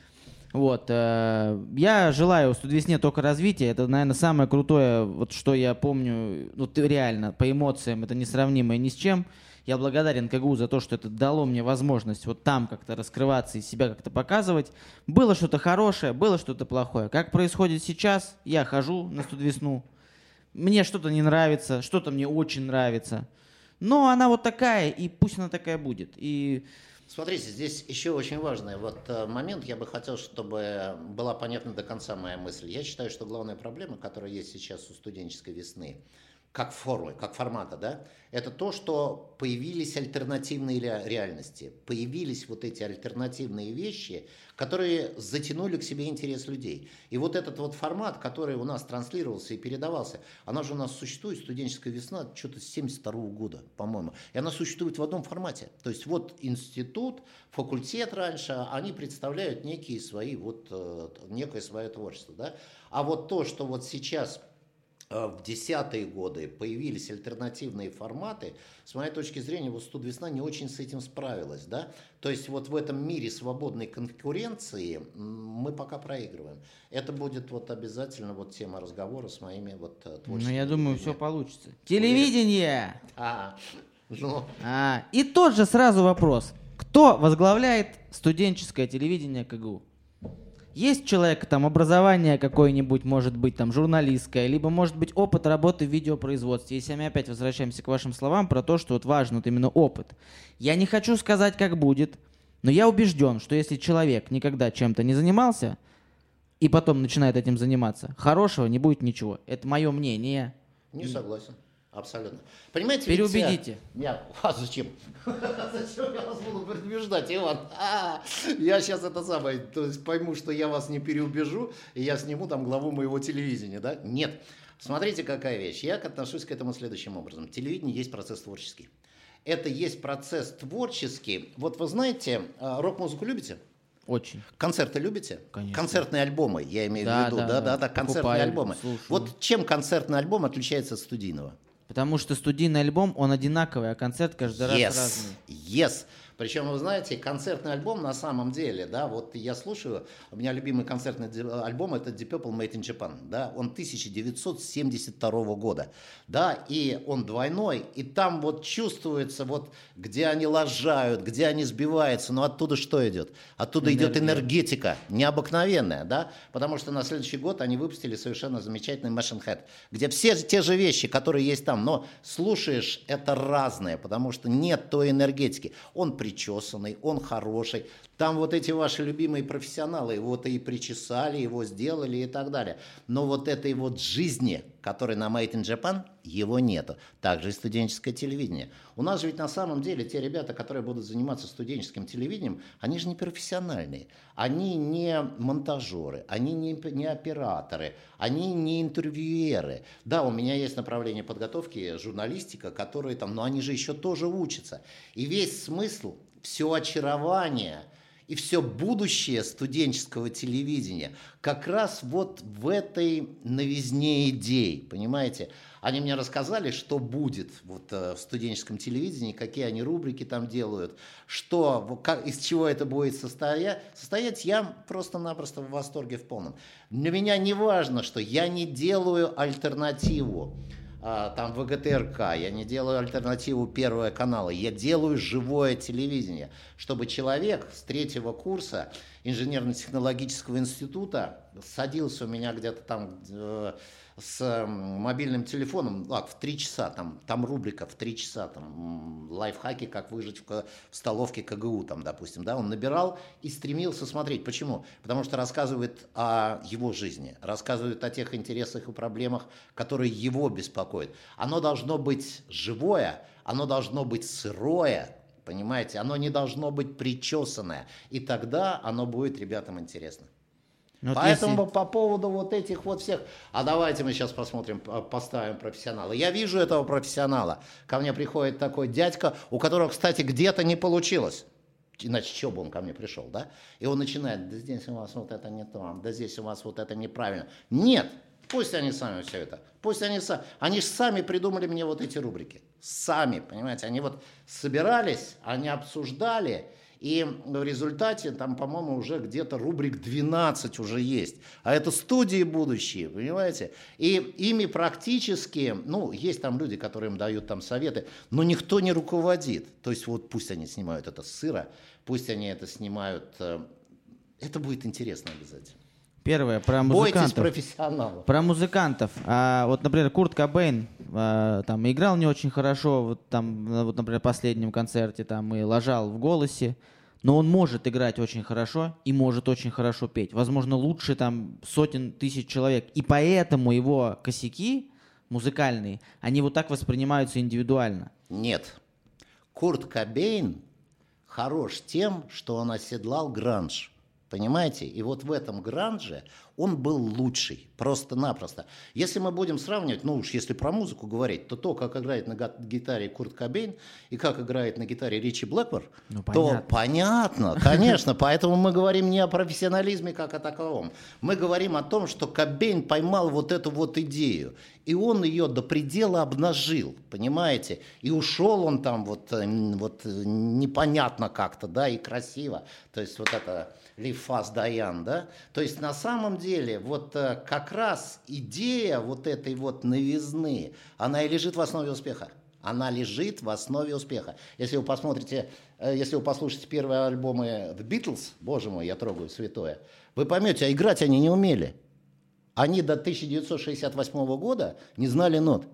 Вот. Э, я желаю студвесне только развития. Это, наверное, самое крутое, вот что я помню, вот реально, по эмоциям, это несравнимое ни с чем. Я благодарен КГУ за то, что это дало мне возможность вот там как-то раскрываться и себя как-то показывать. Было что-то хорошее, было что-то плохое. Как происходит сейчас, я хожу на студвесну, мне что-то не нравится, что-то мне очень нравится. Но она вот такая, и пусть она такая будет. И Смотрите, здесь еще очень важный вот э, момент. Я бы хотел, чтобы была понятна до конца моя мысль. Я считаю, что главная проблема, которая есть сейчас у студенческой весны, как формы, как формата, да, это то, что появились альтернативные реальности, появились вот эти альтернативные вещи, которые затянули к себе интерес людей. И вот этот вот формат, который у нас транслировался и передавался, она же у нас существует, студенческая весна, что-то с 72 года, по-моему, и она существует в одном формате. То есть вот институт, факультет раньше, они представляют некие свои, вот, э, некое свое творчество, да, а вот то, что вот сейчас в десятые годы появились альтернативные форматы, с моей точки зрения, вот «Студ весна» не очень с этим справилась. Да? То есть вот в этом мире свободной конкуренции мы пока проигрываем. Это будет вот обязательно вот тема разговора с моими вот э, творческими... Ну, я думаю, все получится. Телевидение! А, ну... А, и тот же сразу вопрос. Кто возглавляет студенческое телевидение КГУ? Есть человек, там, образование какое-нибудь, может быть, там, журналистское, либо, может быть, опыт работы в видеопроизводстве. Если мы опять возвращаемся к вашим словам про то, что вот важен вот именно опыт. Я не хочу сказать, как будет, но я убежден, что если человек никогда чем-то не занимался, и потом начинает этим заниматься, хорошего не будет ничего. Это мое мнение. Не согласен. Абсолютно. Понимаете, Переубедите. Ведь, я, [LAUGHS] а зачем? [LAUGHS] Зачем я вас буду предубеждать, Иван? А, я сейчас это самое, то есть пойму, что я вас не переубежу, и я сниму там главу моего телевидения, да? Нет. Смотрите, какая вещь. Я отношусь к этому следующим образом. Телевидение есть процесс творческий. Это есть процесс творческий. Вот вы знаете, а, рок-музыку любите? Очень. Концерты любите? Конечно. Концертные альбомы, я имею да, в виду. Да, да, да, да, концертные Покупаем, альбомы. Слушаю. Вот чем концертный альбом отличается от студийного? Потому что студийный альбом, он одинаковый, а концерт каждый yes, раз разный. Yes. Причем, вы знаете, концертный альбом на самом деле, да, вот я слушаю, у меня любимый концертный альбом это Deep Purple Made in Japan, да, он 1972 года, да, и он двойной, и там вот чувствуется вот, где они лажают, где они сбиваются, но оттуда что идет? Оттуда Энергия. идет энергетика, необыкновенная, да, потому что на следующий год они выпустили совершенно замечательный Machine Head, где все те же вещи, которые есть там, но слушаешь, это разное, потому что нет той энергетики. Он при причесанный, он хороший. Там вот эти ваши любимые профессионалы его-то и причесали, его сделали и так далее. Но вот этой вот жизни, которой на Made in Japan, его нету. Также и студенческое телевидение. У нас же ведь на самом деле те ребята, которые будут заниматься студенческим телевидением, они же не профессиональные. Они не монтажеры, они не, не операторы, они не интервьюеры. Да, у меня есть направление подготовки, журналистика, которые там, но они же еще тоже учатся. И весь смысл, все очарование – и все будущее студенческого телевидения как раз вот в этой новизне идей, понимаете? Они мне рассказали, что будет вот э, в студенческом телевидении, какие они рубрики там делают, что, как, из чего это будет состоять. состоять. Я просто-напросто в восторге в полном. Для меня не важно, что я не делаю альтернативу там ВГТРК, я не делаю альтернативу Первого канала, я делаю живое телевидение, чтобы человек с третьего курса инженерно-технологического института садился у меня где-то там э, с мобильным телефоном, ну, в три часа, там, там рубрика в три часа, там, лайфхаки, как выжить в, в столовке КГУ, там, допустим, да, он набирал и стремился смотреть. Почему? Потому что рассказывает о его жизни, рассказывает о тех интересах и проблемах, которые его беспокоят. Оно должно быть живое, оно должно быть сырое, понимаете, оно не должно быть причесанное, и тогда оно будет ребятам интересно. Вот Поэтому если... по поводу вот этих вот всех, а давайте мы сейчас посмотрим, поставим профессионала. Я вижу этого профессионала. Ко мне приходит такой дядька, у которого, кстати, где-то не получилось. Иначе что бы он ко мне пришел, да? И он начинает, да здесь у вас вот это не то, да здесь у вас вот это неправильно. Нет, пусть они сами все это, пусть они сами, они же сами придумали мне вот эти рубрики. Сами, понимаете, они вот собирались, они обсуждали, и в результате там, по-моему, уже где-то рубрик 12 уже есть. А это студии будущие, понимаете? И ими практически, ну, есть там люди, которые им дают там советы, но никто не руководит. То есть вот пусть они снимают это с сыра, пусть они это снимают. Э, это будет интересно обязательно. Первое, про музыкантов. Бойтесь профессионалов. Про музыкантов. А, вот, например, Курт Кобейн а, там играл не очень хорошо, вот там, вот, например, в последнем концерте там и ложал в голосе, но он может играть очень хорошо и может очень хорошо петь. Возможно, лучше там сотен тысяч человек. И поэтому его косяки музыкальные, они вот так воспринимаются индивидуально. Нет. Курт Кобейн хорош тем, что он оседлал гранж. Понимаете? И вот в этом гранже он был лучший, просто-напросто. Если мы будем сравнивать, ну уж если про музыку говорить, то то, как играет на гитаре Курт Кобейн и как играет на гитаре Ричи Блэквор, ну, то понятно, конечно. Поэтому мы говорим не о профессионализме как о таковом. Мы говорим о том, что Кобейн поймал вот эту вот идею. И он ее до предела обнажил, понимаете? И ушел он там вот, э, вот непонятно как-то, да, и красиво. То есть вот это Лифас Даян, да? То есть на самом деле вот э, как раз идея вот этой вот новизны, она и лежит в основе успеха. Она лежит в основе успеха. Если вы посмотрите, э, если вы послушаете первые альбомы The Beatles, боже мой, я трогаю святое, вы поймете, а играть они не умели. Они до 1968 года не знали нот.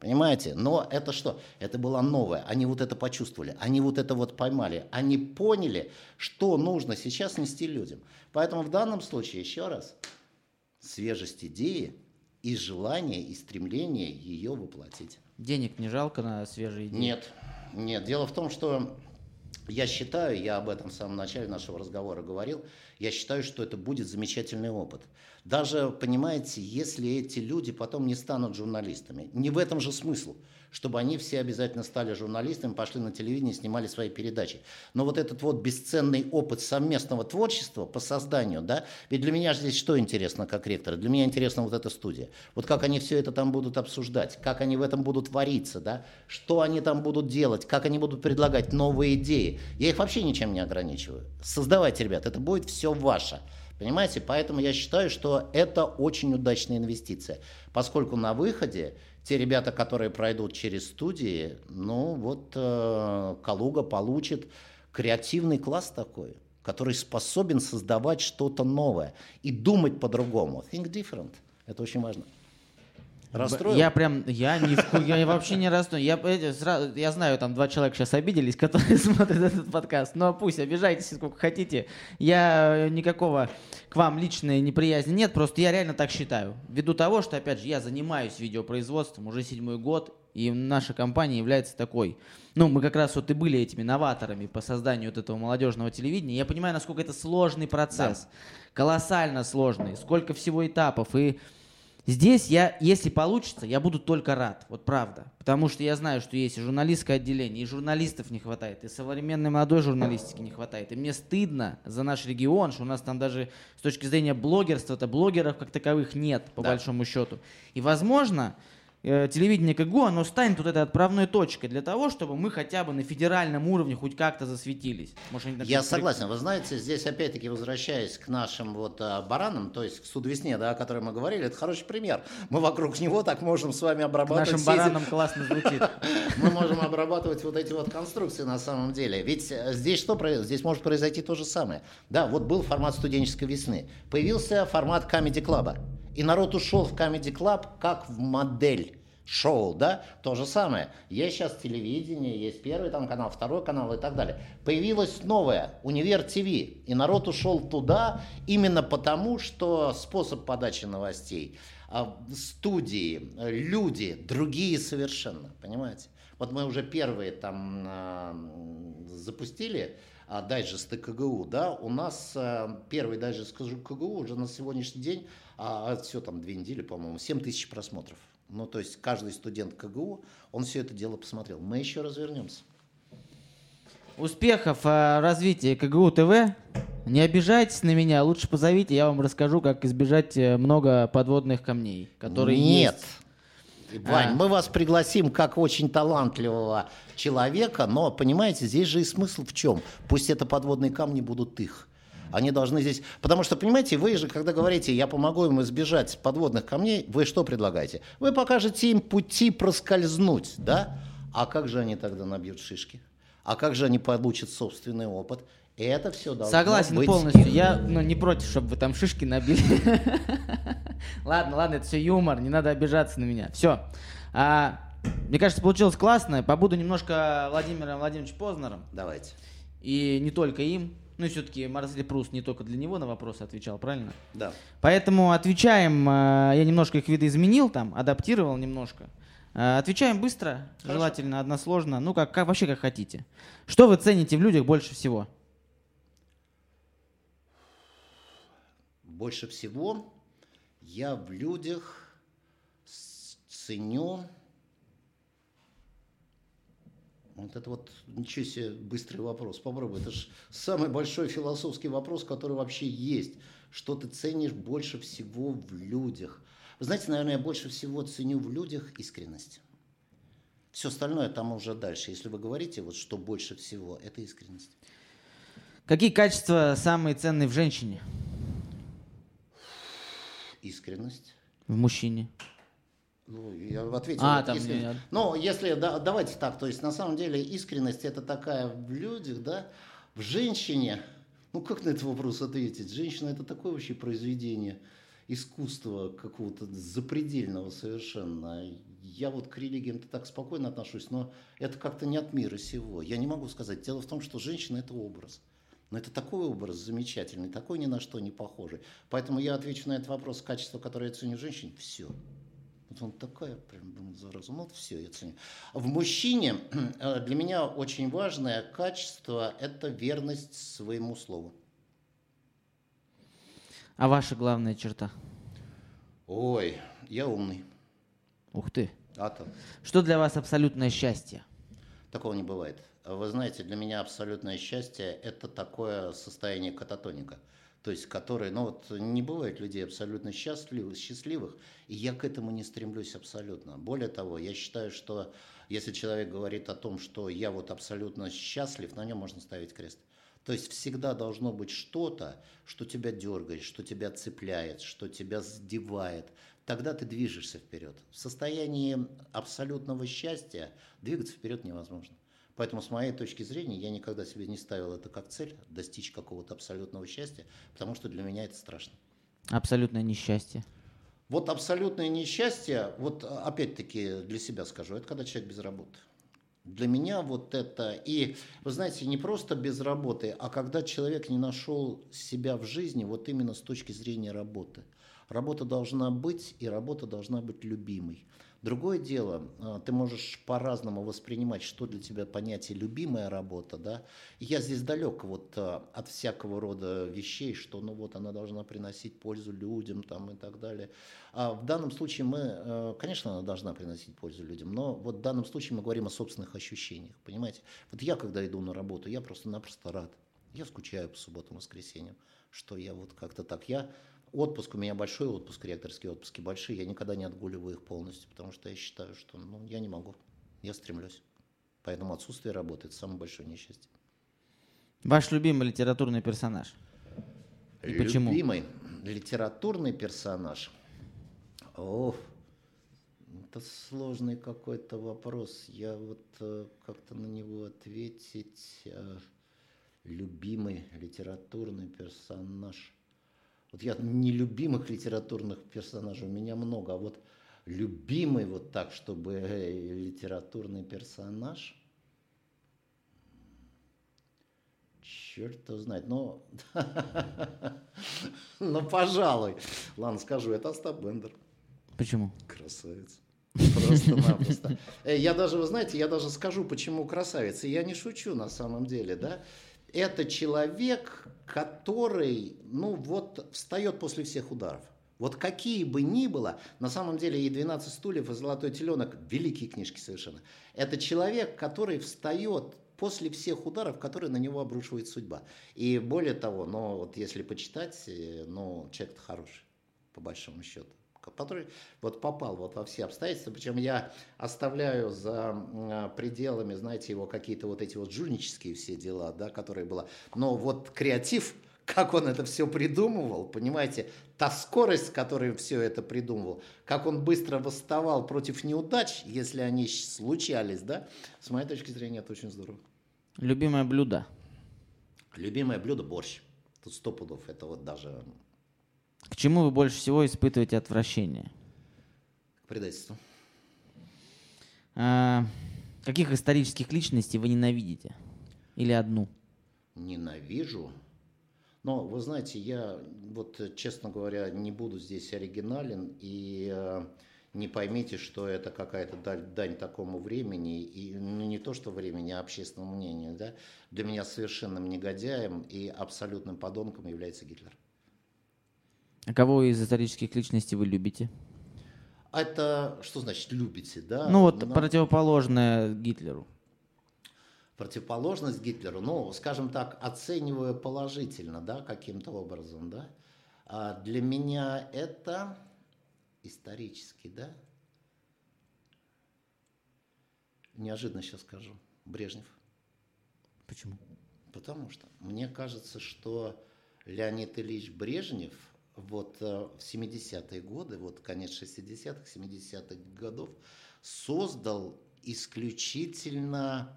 Понимаете? Но это что? Это было новое. Они вот это почувствовали. Они вот это вот поймали. Они поняли, что нужно сейчас нести людям. Поэтому в данном случае, еще раз, свежесть идеи и желание, и стремление ее воплотить. Денег не жалко на свежие идеи? Нет. Нет. Дело в том, что я считаю, я об этом в самом начале нашего разговора говорил, я считаю, что это будет замечательный опыт. Даже, понимаете, если эти люди потом не станут журналистами, не в этом же смысл – чтобы они все обязательно стали журналистами, пошли на телевидение, снимали свои передачи. Но вот этот вот бесценный опыт совместного творчества по созданию, да, ведь для меня здесь что интересно как ректора? Для меня интересна вот эта студия. Вот как они все это там будут обсуждать, как они в этом будут вариться, да, что они там будут делать, как они будут предлагать новые идеи. Я их вообще ничем не ограничиваю. Создавайте, ребят, это будет все ваше. Понимаете? Поэтому я считаю, что это очень удачная инвестиция, поскольку на выходе те ребята, которые пройдут через студии, ну вот э, Калуга получит креативный класс такой, который способен создавать что-то новое и думать по-другому. Think different. Это очень важно. Расстроил? Я прям, я, не, я вообще не расстроен. Я, сразу, я знаю, там два человека сейчас обиделись, [LAUGHS] которые смотрят этот подкаст, но пусть обижайтесь сколько хотите. Я никакого к вам личной неприязни нет, просто я реально так считаю. Ввиду того, что, опять же, я занимаюсь видеопроизводством уже седьмой год, и наша компания является такой. Ну, мы как раз вот и были этими новаторами по созданию вот этого молодежного телевидения. Я понимаю, насколько это сложный процесс. Да. Колоссально сложный. Сколько всего этапов. И Здесь я, если получится, я буду только рад, вот правда. Потому что я знаю, что есть и журналистское отделение, и журналистов не хватает, и современной молодой журналистики не хватает. И мне стыдно за наш регион, что у нас там даже с точки зрения блогерства-то блогеров как таковых нет, по да. большому счету. И возможно, телевидение КГУ, оно станет вот этой отправной точкой для того, чтобы мы хотя бы на федеральном уровне хоть как-то засветились. Может, Я согласен. Вы знаете, здесь опять-таки возвращаясь к нашим вот а, баранам, то есть к Судвесне, да, о которой мы говорили, это хороший пример. Мы вокруг него так можем с вами обрабатывать. К нашим баранам эти... классно звучит. [LAUGHS] Мы можем обрабатывать вот эти вот конструкции на самом деле. Ведь э, здесь что произойдет? Здесь может произойти то же самое. Да, вот был формат студенческой весны. Появился формат Comedy Club. И народ ушел в Comedy Club как в модель шоу, да, то же самое. Есть сейчас телевидение, есть первый там канал, второй канал и так далее. Появилось новое, Универ ТВ, и народ ушел туда именно потому, что способ подачи новостей, а, студии, люди другие совершенно, понимаете? Вот мы уже первые там а, запустили а, дайджесты КГУ, да, у нас первый дайджест КГУ уже на сегодняшний день, а, все там две недели, по-моему, 7 тысяч просмотров. Ну, то есть каждый студент КГУ, он все это дело посмотрел. Мы еще развернемся. Успехов в развитии КГУ ТВ. Не обижайтесь на меня, лучше позовите, я вам расскажу, как избежать э, много подводных камней, которые Нет. есть. Вань, а. мы вас пригласим как очень талантливого человека, но, понимаете, здесь же и смысл в чем? Пусть это подводные камни будут их. Они должны здесь... Потому что, понимаете, вы же, когда говорите, я помогу им избежать подводных камней, вы что предлагаете? Вы покажете им пути проскользнуть, да? А как же они тогда набьют шишки? А как же они получат собственный опыт? Это все должно Согласен быть полностью. Я ну, не против, чтобы вы там шишки набили. [LAUGHS] ладно, ладно, это все юмор, не надо обижаться на меня. Все. А, мне кажется, получилось классно. Побуду немножко Владимиром Владимировичем Познером. Давайте. И не только им. Ну и все-таки Марсель Прус не только для него на вопросы отвечал, правильно? Да. Поэтому отвечаем, э, я немножко их видоизменил там, адаптировал немножко. Э, отвечаем быстро, Хорошо. желательно односложно, ну как, как вообще как хотите. Что вы цените в людях больше всего? Больше всего я в людях ценю вот это вот, ничего себе, быстрый вопрос. Попробуй. Это же самый большой философский вопрос, который вообще есть. Что ты ценишь больше всего в людях? Вы знаете, наверное, я больше всего ценю в людях искренность. Все остальное там уже дальше. Если вы говорите, вот что больше всего, это искренность. Какие качества самые ценные в женщине? Искренность. В мужчине? Ну, я ответил. А, там если, нет. Ну, если, да, давайте так, то есть на самом деле искренность это такая в людях, да, в женщине, ну как на этот вопрос ответить? Женщина это такое вообще произведение искусства какого-то запредельного совершенно. Я вот к религиям-то так спокойно отношусь, но это как-то не от мира сего. Я не могу сказать. Дело в том, что женщина это образ. Но это такой образ замечательный, такой ни на что не похожий. Поэтому я отвечу на этот вопрос, качество, которое я ценю в женщине, все. Вот он такая, прям, думаю, зараза. Ну, вот все, я ценю. В мужчине [CLEARS THROAT] э, для меня очень важное качество – это верность своему слову. А ваша главная черта? Ой, я умный. Ух ты. А то. Что для вас абсолютное счастье? Такого не бывает. Вы знаете, для меня абсолютное счастье – это такое состояние кататоника – то есть которые, ну вот не бывает людей абсолютно счастливых, счастливых, и я к этому не стремлюсь абсолютно. Более того, я считаю, что если человек говорит о том, что я вот абсолютно счастлив, на нем можно ставить крест. То есть всегда должно быть что-то, что тебя дергает, что тебя цепляет, что тебя задевает. Тогда ты движешься вперед. В состоянии абсолютного счастья двигаться вперед невозможно. Поэтому, с моей точки зрения, я никогда себе не ставил это как цель, достичь какого-то абсолютного счастья, потому что для меня это страшно. Абсолютное несчастье. Вот абсолютное несчастье, вот опять-таки для себя скажу, это когда человек без работы. Для меня вот это, и вы знаете, не просто без работы, а когда человек не нашел себя в жизни вот именно с точки зрения работы. Работа должна быть, и работа должна быть любимой. Другое дело, а, ты можешь по-разному воспринимать, что для тебя понятие любимая работа, да. я здесь далек вот а, от всякого рода вещей, что ну вот она должна приносить пользу людям там и так далее. А в данном случае мы, а, конечно, она должна приносить пользу людям, но вот в данном случае мы говорим о собственных ощущениях, понимаете. Вот я, когда иду на работу, я просто-напросто рад. Я скучаю по субботам, воскресеньям, что я вот как-то так. Я Отпуск у меня большой отпуск, ректорские отпуски большие, я никогда не отгуливаю их полностью, потому что я считаю, что ну, я не могу, я стремлюсь. Поэтому отсутствие работы – это самое большое несчастье. Ваш любимый литературный персонаж? И почему? Любимый литературный персонаж? О, это сложный какой-то вопрос. Я вот э, как-то на него ответить. Э, любимый литературный персонаж – вот я нелюбимых литературных персонажей у меня много, а вот любимый вот так, чтобы э, литературный персонаж, черт его знает, но, [LAUGHS] но пожалуй, ладно, скажу, это Остап Бендер. Почему? Красавец. Просто-напросто. Э, я даже, вы знаете, я даже скажу, почему красавец. И я не шучу на самом деле, да это человек, который, ну вот, встает после всех ударов. Вот какие бы ни было, на самом деле и «12 стульев», и «Золотой теленок» – великие книжки совершенно. Это человек, который встает после всех ударов, которые на него обрушивает судьба. И более того, ну вот если почитать, ну человек-то хороший, по большому счету который вот попал вот во все обстоятельства, причем я оставляю за пределами, знаете, его какие-то вот эти вот жульнические все дела, да, которые было. Но вот креатив, как он это все придумывал, понимаете, та скорость, с которой все это придумывал, как он быстро восставал против неудач, если они случались, да, с моей точки зрения, это очень здорово. Любимое блюдо? Любимое блюдо – борщ. Тут сто пудов, это вот даже к чему вы больше всего испытываете отвращение? К предательству. А, каких исторических личностей вы ненавидите? Или одну? Ненавижу. Но вы знаете, я вот, честно говоря, не буду здесь оригинален и э, не поймите, что это какая-то дань, дань такому времени, и ну, не то что времени, а общественному мнению. Да? Для меня совершенным негодяем и абсолютным подонком является Гитлер. А кого из исторических личностей вы любите? Это что значит любите, да? Ну вот На... противоположное Гитлеру. Противоположность Гитлеру, ну, скажем так, оцениваю положительно, да, каким-то образом, да. А для меня это исторически, да. Неожиданно сейчас скажу. Брежнев. Почему? Потому что мне кажется, что Леонид Ильич Брежнев – вот э, в 70-е годы, вот конец 60-х, 70-х годов, создал исключительно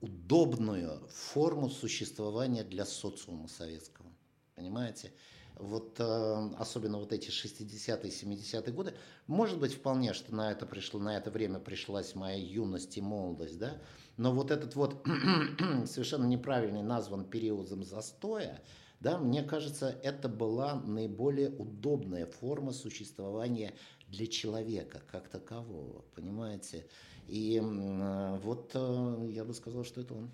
удобную форму существования для социума советского. Понимаете? Вот э, особенно вот эти 60-е, 70-е годы, может быть вполне, что на это пришло, на это время пришлась моя юность и молодость, да, но вот этот вот [CLEARS THROAT] совершенно неправильный назван периодом застоя, да, мне кажется, это была наиболее удобная форма существования для человека как такового, понимаете? И вот э, я бы сказал, что это он.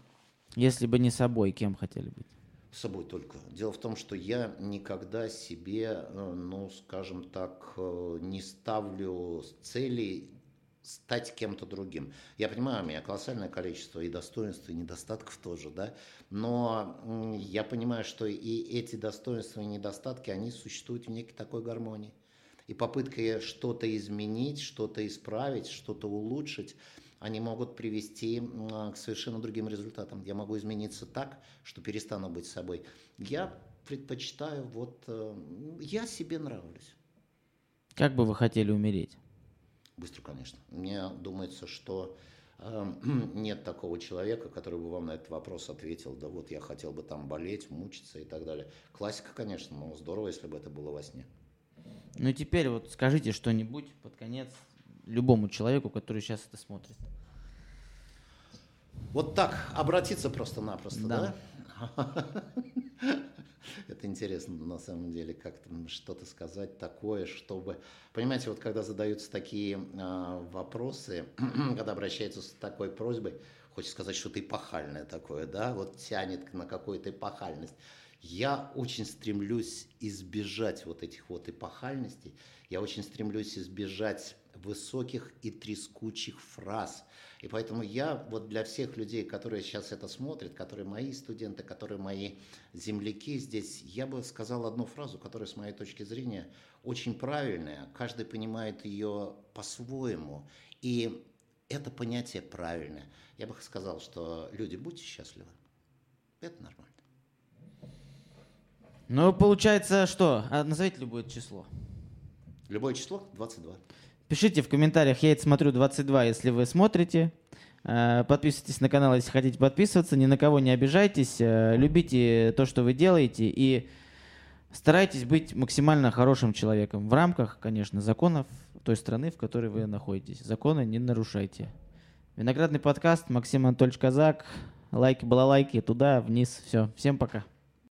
Если бы не собой, кем хотели быть? Собой только. Дело в том, что я никогда себе, э, ну, скажем так, э, не ставлю целей стать кем-то другим. Я понимаю, у меня колоссальное количество и достоинств, и недостатков тоже, да, но я понимаю, что и эти достоинства и недостатки, они существуют в некой такой гармонии. И попытка что-то изменить, что-то исправить, что-то улучшить, они могут привести к совершенно другим результатам. Я могу измениться так, что перестану быть собой. Я предпочитаю, вот, э, я себе нравлюсь. Как бы вы хотели умереть? Быстро, конечно. Мне думается, что э, [CLEARS THROAT] нет такого человека, который бы вам на этот вопрос ответил, да вот я хотел бы там болеть, мучиться и так далее. Классика, конечно, но здорово, если бы это было во сне. Ну и теперь вот скажите что-нибудь под конец любому человеку, который сейчас это смотрит. Вот так обратиться просто-напросто, Да. да? [LAUGHS] Это интересно на самом деле, как там что-то сказать такое, чтобы... Понимаете, вот когда задаются такие а, вопросы, [CLEARS THROAT] когда обращаются с такой просьбой, хочется сказать что-то эпохальное такое, да, вот тянет на какую-то эпохальность. Я очень стремлюсь избежать вот этих вот эпохальностей, я очень стремлюсь избежать высоких и трескучих фраз. И поэтому я вот для всех людей, которые сейчас это смотрят, которые мои студенты, которые мои земляки здесь, я бы сказал одну фразу, которая с моей точки зрения очень правильная. Каждый понимает ее по-своему. И это понятие правильное. Я бы сказал, что люди, будьте счастливы. Это нормально. Ну, получается, что? А, назовите любое число. Любое число 22. Пишите в комментариях, я это смотрю 22, если вы смотрите. Э, Подписывайтесь на канал, если хотите подписываться. Ни на кого не обижайтесь. Э, Любите то, что вы делаете. И старайтесь быть максимально хорошим человеком. В рамках, конечно, законов той страны, в которой вы находитесь. Законы не нарушайте. Виноградный подкаст, Максим Анатольевич Казак. Лайки, балалайки, туда, вниз. Все. Всем пока.